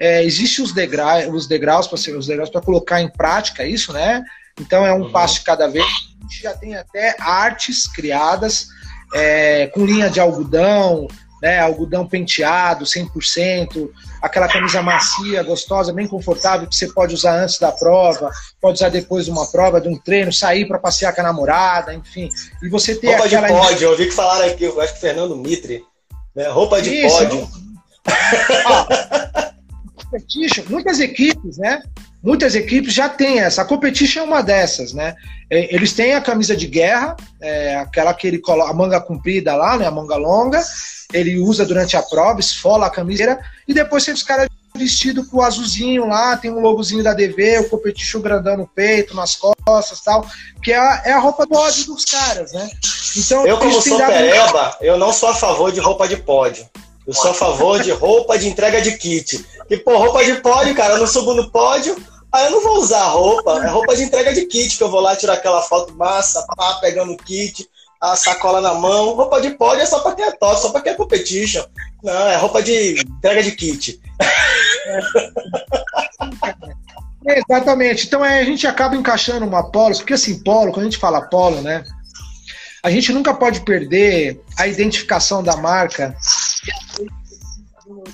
é, existem os, degra os degraus para os degraus para colocar em prática isso, né? Então é um uhum. passo de cada vez. A gente já tem até artes criadas é, com linha de algodão, né? Algodão penteado, 100%, aquela camisa macia, gostosa, bem confortável, que você pode usar antes da prova, pode usar depois de uma prova, de um treino, sair para passear com a namorada, enfim. E você ter roupa aquela... de pódio, eu ouvi que falaram aqui, eu acho que Fernando Mitre, né? roupa de Isso, pódio. ah, muitas equipes, né? Muitas equipes já têm essa. A Competition é uma dessas, né? É, eles têm a camisa de guerra, é, aquela que ele coloca, a manga comprida lá, né? A manga longa. Ele usa durante a prova, esfola a camisa e depois tem os caras vestido com o azulzinho lá, tem um logozinho da DV, o Competition grandão no peito, nas costas tal, que é a, é a roupa do ódio dos caras, né? Então, eu, como sou pereba, eu não sou a favor de roupa de pódio. Eu sou a favor de roupa de entrega de kit. E, pô, roupa de pódio, cara, eu não subo no pódio, Aí eu não vou usar roupa, é roupa de entrega de kit, que eu vou lá tirar aquela foto massa, pá, pegando o kit, a sacola na mão. Roupa de pódio é só pra quem é top, só pra quem é competition. Não, é roupa de entrega de kit. É, exatamente. Então é, a gente acaba encaixando uma polo, porque assim, polo, quando a gente fala polo, né? A gente nunca pode perder a identificação da marca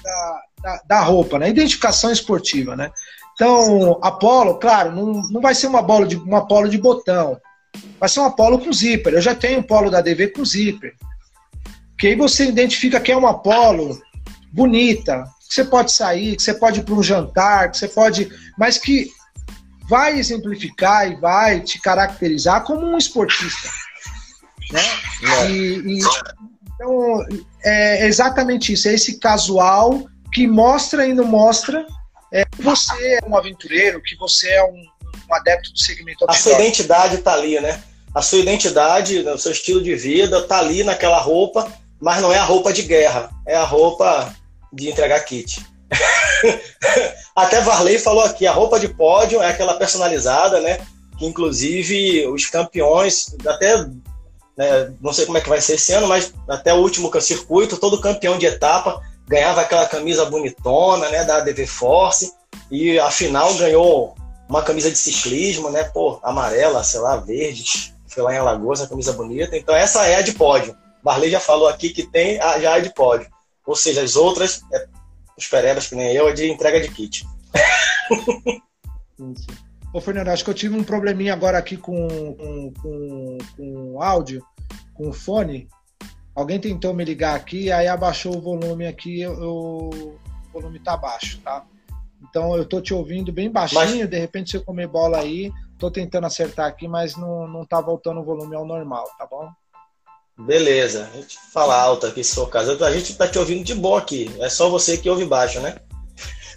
da, da, da roupa, né? Identificação esportiva, né? Então, a polo, claro, não, não vai ser uma bola de uma polo de botão. Vai ser uma polo com zíper. Eu já tenho um polo da DV com zíper. Que aí você identifica que é uma polo bonita, que você pode sair, que você pode ir para um jantar, que você pode. Mas que vai exemplificar e vai te caracterizar como um esportista. Né? É. E, e, então, é exatamente isso. É esse casual que mostra e não mostra é, que você é um aventureiro, que você é um, um adepto do segmento A sua identidade está ali, né? A sua identidade, o seu estilo de vida está ali naquela roupa, mas não é a roupa de guerra, é a roupa de entregar kit. Até Varley falou aqui, a roupa de pódio é aquela personalizada, né? Que inclusive os campeões, até né, não sei como é que vai ser esse ano, mas até o último circuito, todo campeão de etapa ganhava aquela camisa bonitona, né, da ADV Force, e a final ganhou uma camisa de ciclismo, né, pô, amarela, sei lá, verde, foi lá em Alagoas, a camisa bonita. Então essa é a de pódio. Barley já falou aqui que tem a, já é de pódio. Ou seja, as outras, é, os perebas que nem eu, é de entrega de kit. Ô, Fernando, acho que eu tive um probleminha agora aqui com, com, com, com áudio, com o fone. Alguém tentou me ligar aqui, aí abaixou o volume aqui, eu, eu, o volume tá baixo, tá? Então eu tô te ouvindo bem baixinho, mas... de repente se eu comer bola aí, tô tentando acertar aqui, mas não, não tá voltando o volume ao normal, tá bom? Beleza, a gente fala alto aqui se for o caso. A gente tá te ouvindo de boa aqui, é só você que ouve baixo, né?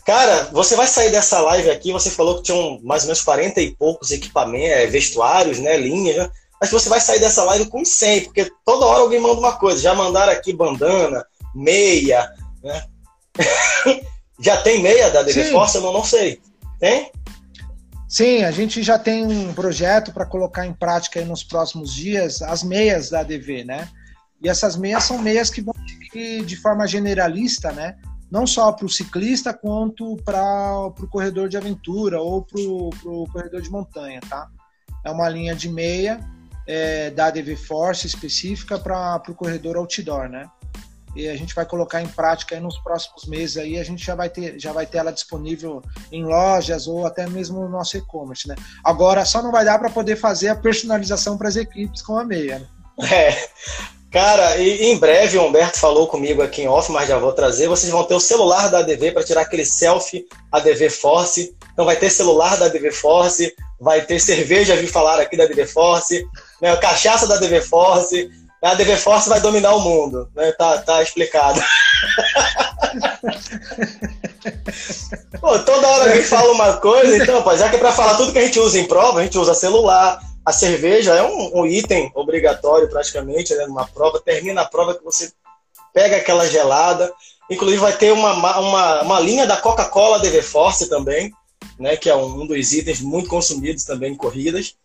Cara, você vai sair dessa live aqui, você falou que tinham mais ou menos 40 e poucos equipamentos, é, vestuários, né, linhas, né? mas você vai sair dessa live com 100, porque toda hora alguém manda uma coisa. Já mandaram aqui bandana, meia, né? já tem meia da DV Force? Eu não, não sei. Tem? Sim, a gente já tem um projeto para colocar em prática nos próximos dias as meias da DV, né? E essas meias são meias que vão de forma generalista, né? Não só para o ciclista, quanto para o corredor de aventura ou para o corredor de montanha, tá? É uma linha de meia é, da ADV Force específica para o corredor outdoor, né? E a gente vai colocar em prática nos próximos meses aí, a gente já vai ter, já vai ter ela disponível em lojas ou até mesmo no nosso e-commerce, né? Agora só não vai dar para poder fazer a personalização para as equipes com a meia. Né? É. Cara, e em breve o Humberto falou comigo aqui em off, mas já vou trazer. Vocês vão ter o celular da ADV para tirar aquele selfie ADV Force Então vai ter celular da DV Force, vai ter cerveja, vi falar aqui da DV Force, né, cachaça da DV Force, a DV Force vai dominar o mundo, né? Tá, tá explicado. Pô, toda hora alguém fala uma coisa, então, pô, já que é para falar tudo que a gente usa em prova, a gente usa celular, a cerveja é um, um item obrigatório praticamente, né, numa prova, termina a prova que você pega aquela gelada, inclusive vai ter uma, uma, uma linha da Coca-Cola DV Force também, né, que é um, um dos itens muito consumidos também em corridas,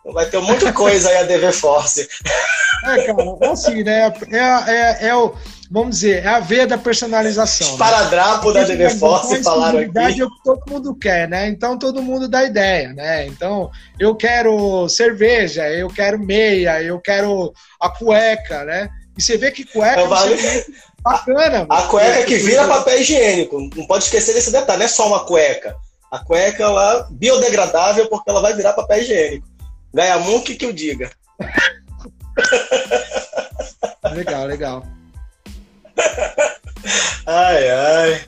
então vai ter um monte de coisa aí a DV Force. É, cara, assim, né? É, é, é o, vamos dizer, é a veia da personalização. Esparadrapo né? da DV Force falaram aqui. É o que todo mundo quer, né? Então todo mundo dá ideia, né? Então eu quero cerveja, eu quero meia, eu quero a cueca, né? E você vê que cueca é vale... bacana. A, a cueca que vira papel higiênico. Não pode esquecer desse detalhe, não é só uma cueca. A cueca ela biodegradável porque ela vai virar papel higiênico. Gaiamun, que que eu diga? legal, legal. Ai, ai.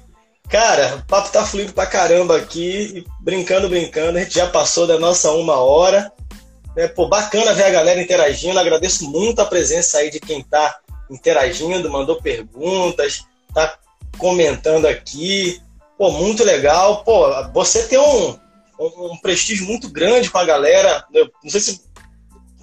Cara, o papo tá fluindo pra caramba aqui. brincando, brincando. A gente já passou da nossa uma hora. É, pô, bacana ver a galera interagindo. Agradeço muito a presença aí de quem tá interagindo, mandou perguntas, tá comentando aqui. Pô, muito legal. Pô, você tem um, um, um prestígio muito grande com a galera. Eu não sei se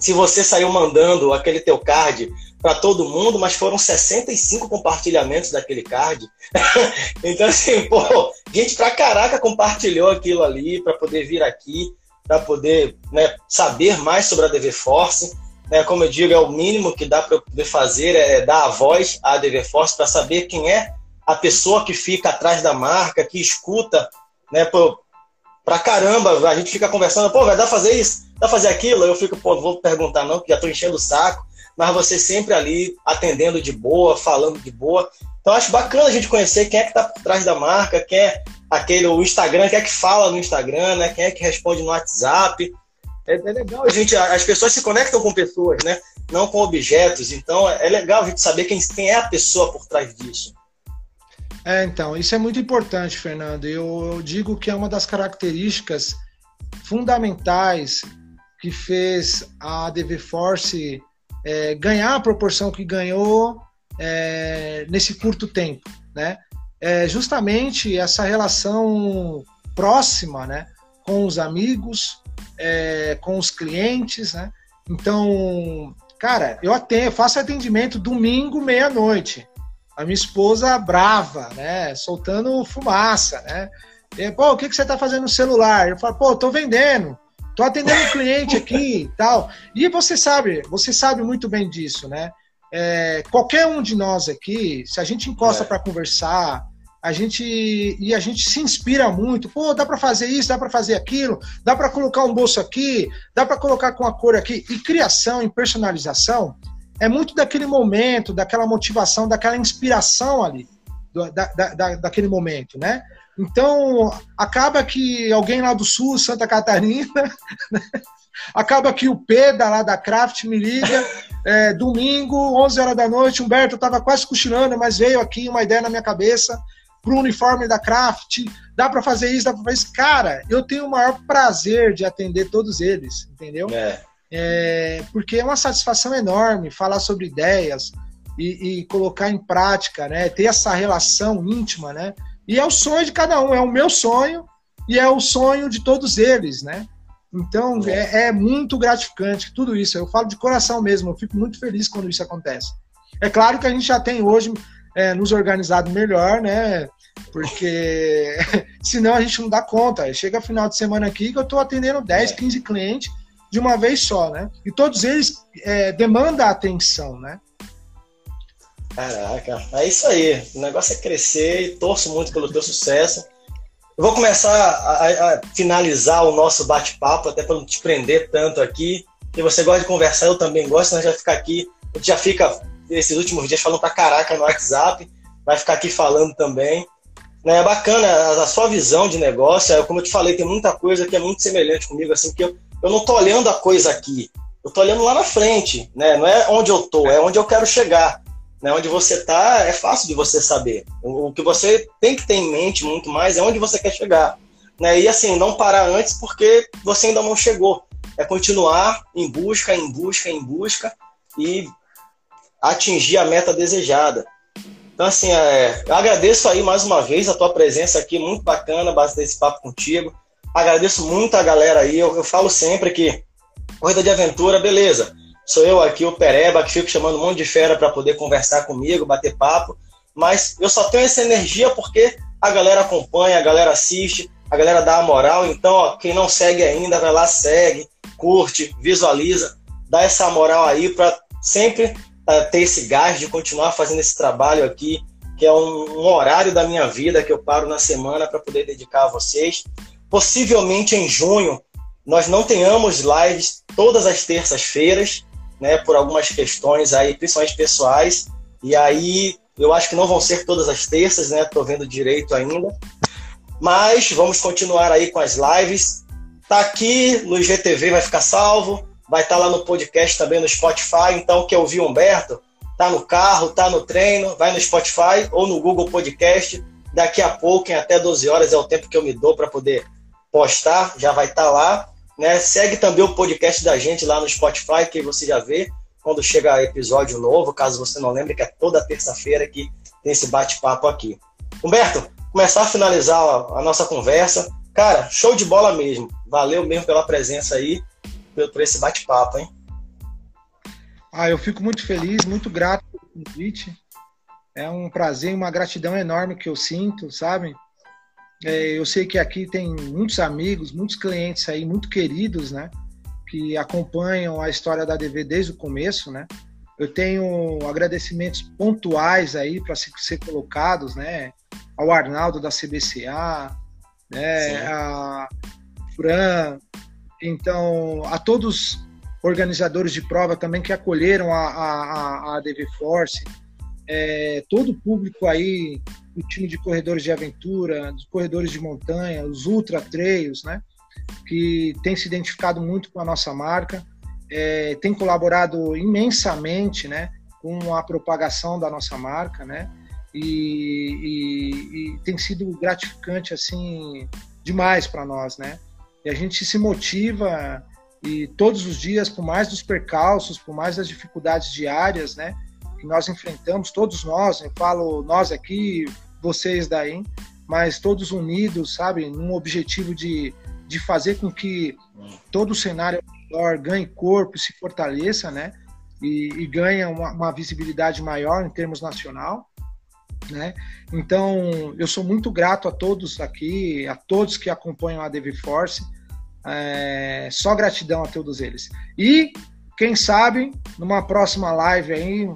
se você saiu mandando aquele teu card para todo mundo, mas foram 65 compartilhamentos daquele card. então, assim, pô, gente pra caraca compartilhou aquilo ali para poder vir aqui, para poder né, saber mais sobre a DV Force. Né, como eu digo, é o mínimo que dá para poder fazer, é dar a voz à DV Force para saber quem é a pessoa que fica atrás da marca, que escuta, né, pra caramba, a gente fica conversando, pô, vai dar fazer isso? Dá fazer aquilo? Eu fico, pô, não vou perguntar não, que já tô enchendo o saco. Mas você sempre ali atendendo de boa, falando de boa. Então acho bacana a gente conhecer quem é que tá por trás da marca, quem é aquele o Instagram, quem é que fala no Instagram, né? Quem é que responde no WhatsApp. É, é legal, a gente, as pessoas se conectam com pessoas, né? Não com objetos. Então é legal a gente saber quem, quem é a pessoa por trás disso. É, então, isso é muito importante, Fernando. Eu, eu digo que é uma das características fundamentais que fez a DV Force é, ganhar a proporção que ganhou é, nesse curto tempo, né? É justamente essa relação próxima, né, com os amigos, é, com os clientes, né? Então, cara, eu até faço atendimento domingo meia-noite. A minha esposa brava, né, soltando fumaça, né? E, pô, o que, que você tá fazendo no celular? Eu falo, pô, tô vendendo. Tô atendendo um cliente aqui e tal. E você sabe, você sabe muito bem disso, né? É, qualquer um de nós aqui, se a gente encosta é. para conversar, a gente e a gente se inspira muito. Pô, dá para fazer isso, dá para fazer aquilo, dá para colocar um bolso aqui, dá para colocar com a cor aqui. E criação e personalização é muito daquele momento, daquela motivação, daquela inspiração ali, do, da, da, daquele momento, né? Então, acaba que alguém lá do sul, Santa Catarina, né? acaba que o Peda lá da Craft me liga, é, domingo, 11 horas da noite, Humberto, eu estava quase cochilando, mas veio aqui uma ideia na minha cabeça para o uniforme da Craft, dá para fazer isso, dá para fazer isso. Cara, eu tenho o maior prazer de atender todos eles, entendeu? É. É, porque é uma satisfação enorme falar sobre ideias e, e colocar em prática, né? Ter essa relação íntima, né? E é o sonho de cada um, é o meu sonho e é o sonho de todos eles, né? Então é, é muito gratificante tudo isso. Eu falo de coração mesmo, eu fico muito feliz quando isso acontece. É claro que a gente já tem hoje é, nos organizado melhor, né? Porque senão a gente não dá conta. Chega final de semana aqui que eu estou atendendo 10, 15 é. clientes de uma vez só, né? E todos eles é, demandam atenção, né? Caraca, é isso aí. O negócio é crescer e torço muito pelo teu sucesso. Eu vou começar a, a finalizar o nosso bate-papo, até para não te prender tanto aqui. Se você gosta de conversar, eu também gosto, nós já ficar aqui. A gente já fica esses últimos dias falando pra caraca no WhatsApp, vai ficar aqui falando também. Né, é bacana a, a sua visão de negócio. Como eu te falei, tem muita coisa que é muito semelhante comigo, assim, que eu, eu não tô olhando a coisa aqui. Eu tô olhando lá na frente, né? Não é onde eu tô, é onde eu quero chegar. Né? Onde você está, é fácil de você saber. O, o, que você tem que ter em mente muito mais é onde você quer chegar. né? E assim, não parar antes porque você ainda não chegou. É continuar em busca, em busca, em busca e atingir a meta desejada. Então, assim, é, eu agradeço aí mais uma vez a tua presença aqui, muito bacana, bater esse papo contigo. Agradeço muito a galera aí. Eu, eu falo sempre que corrida de aventura, beleza. Sou eu aqui, o Pereba, que fico chamando um monte de fera para poder conversar comigo, bater papo. Mas eu só tenho essa energia porque a galera acompanha, a galera assiste, a galera dá a moral. Então, ó, quem não segue ainda, vai lá, segue, curte, visualiza, dá essa moral aí para sempre uh, ter esse gás de continuar fazendo esse trabalho aqui, que é um, um horário da minha vida que eu paro na semana para poder dedicar a vocês. Possivelmente em junho nós não tenhamos lives todas as terças-feiras, né, por algumas questões aí, principalmente pessoais. E aí eu acho que não vão ser todas as terças, né? Tô vendo direito ainda. Mas vamos continuar aí com as lives. Tá aqui no IGTV, vai ficar salvo. Vai estar tá lá no podcast também no Spotify. Então, que ouvir Humberto, tá no carro, tá no treino, vai no Spotify ou no Google Podcast. Daqui a pouco, em até 12 horas, é o tempo que eu me dou para poder postar, já vai estar tá lá. Né? Segue também o podcast da gente lá no Spotify, que você já vê quando chega episódio novo, caso você não lembre, que é toda terça-feira que tem esse bate-papo aqui. Humberto, começar a finalizar a nossa conversa. Cara, show de bola mesmo. Valeu mesmo pela presença aí, por esse bate-papo, hein? Ah, eu fico muito feliz, muito grato pelo convite. É um prazer e uma gratidão enorme que eu sinto, sabe? É, eu sei que aqui tem muitos amigos, muitos clientes aí, muito queridos, né? Que acompanham a história da DV desde o começo, né? Eu tenho agradecimentos pontuais aí para ser, colocados, né? Ao Arnaldo da CBCA, né? A Fran, então a todos organizadores de prova também que acolheram a, a, a DV Force, é, todo o público aí o time de corredores de aventura, dos corredores de montanha, os ultra trails, né? Que tem se identificado muito com a nossa marca, é, tem colaborado imensamente, né? Com a propagação da nossa marca, né? E, e, e tem sido gratificante assim demais para nós, né? E a gente se motiva e todos os dias, por mais dos percalços, por mais das dificuldades diárias, né? Que nós enfrentamos, todos nós, eu falo nós aqui, vocês daí, mas todos unidos, sabe, num objetivo de, de fazer com que todo o cenário maior ganhe corpo se fortaleça, né? E, e ganhe uma, uma, visibilidade maior em termos nacional, né? Então, eu sou muito grato a todos aqui, a todos que acompanham a DV Force, é, só gratidão a todos eles. E, quem sabe, numa próxima live aí,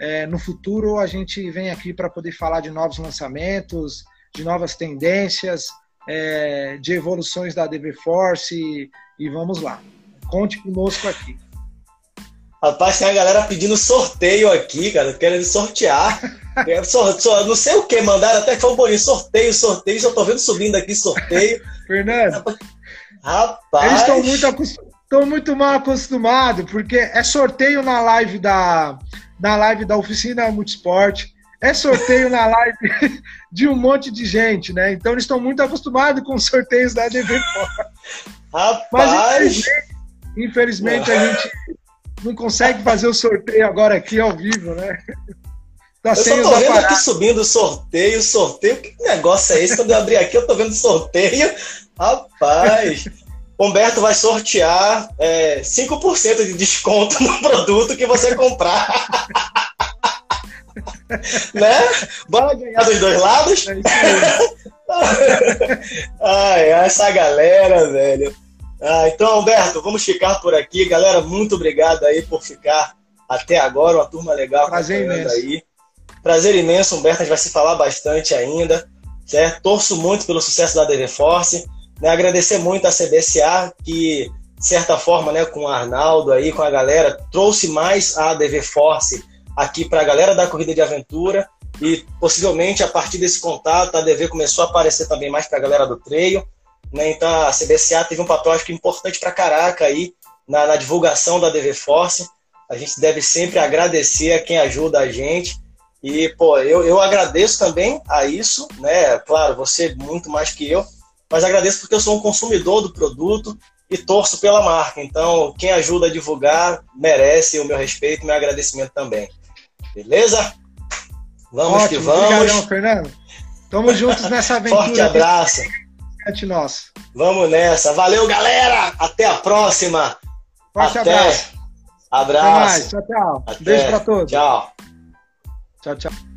é, no futuro a gente vem aqui para poder falar de novos lançamentos, de novas tendências, é, de evoluções da DV Force e, e vamos lá. Conte conosco aqui. Rapaz, tem a galera pedindo sorteio aqui, cara, querendo sortear. não sei o que, mandaram até que foi um bolinho, sorteio, sorteio, já tô vendo subindo aqui sorteio. Fernando, rapaz. Eles estão muito, muito mal acostumados, porque é sorteio na live da, na live da Oficina Multisport, é sorteio na live de um monte de gente, né? Então eles estão muito acostumados com os sorteios da DV Rapaz! Mas infelizmente, infelizmente a gente não consegue fazer o sorteio agora aqui ao vivo, né? Tá eu só tô vendo aqui subindo sorteio, sorteio. Que negócio é esse? Quando eu abrir aqui, eu tô vendo sorteio. Rapaz! Humberto vai sortear é, 5% de desconto no produto que você comprar. né? Bora ganhar dos dois lados? É Ai, essa galera, velho. Ah, então, Humberto, vamos ficar por aqui. Galera, muito obrigado aí por ficar até agora. Uma turma legal Prazer imenso. aí. Prazer imenso, Humberto. A gente vai se falar bastante ainda. Certo? Torço muito pelo sucesso da DV Force. Né, agradecer muito a CBSA, que, de certa forma, né, com o Arnaldo aí, com a galera, trouxe mais a ADV Force aqui para a galera da corrida de aventura. E possivelmente a partir desse contato a ADV começou a aparecer também mais para a galera do treino. Né? Então a CBSA teve um papel acho que importante para caraca aí na, na divulgação da ADV Force. A gente deve sempre agradecer a quem ajuda a gente. E, pô, eu, eu agradeço também a isso, né? Claro, você muito mais que eu, mas agradeço porque eu sou um consumidor do produto e torço pela marca. Então, quem ajuda a divulgar merece o meu respeito e meu agradecimento também. Beleza? Vamos Ótimo, que vamos. Obrigadão, Fernando. Tamo juntos nessa aventura. Forte abraço. Nosso. Vamos nessa. Valeu, galera. Até a próxima. Forte Até. abraço. Abraço. Até mais. Tchau, tchau. Até. Beijo pra todos. Tchau. Tchau, tchau.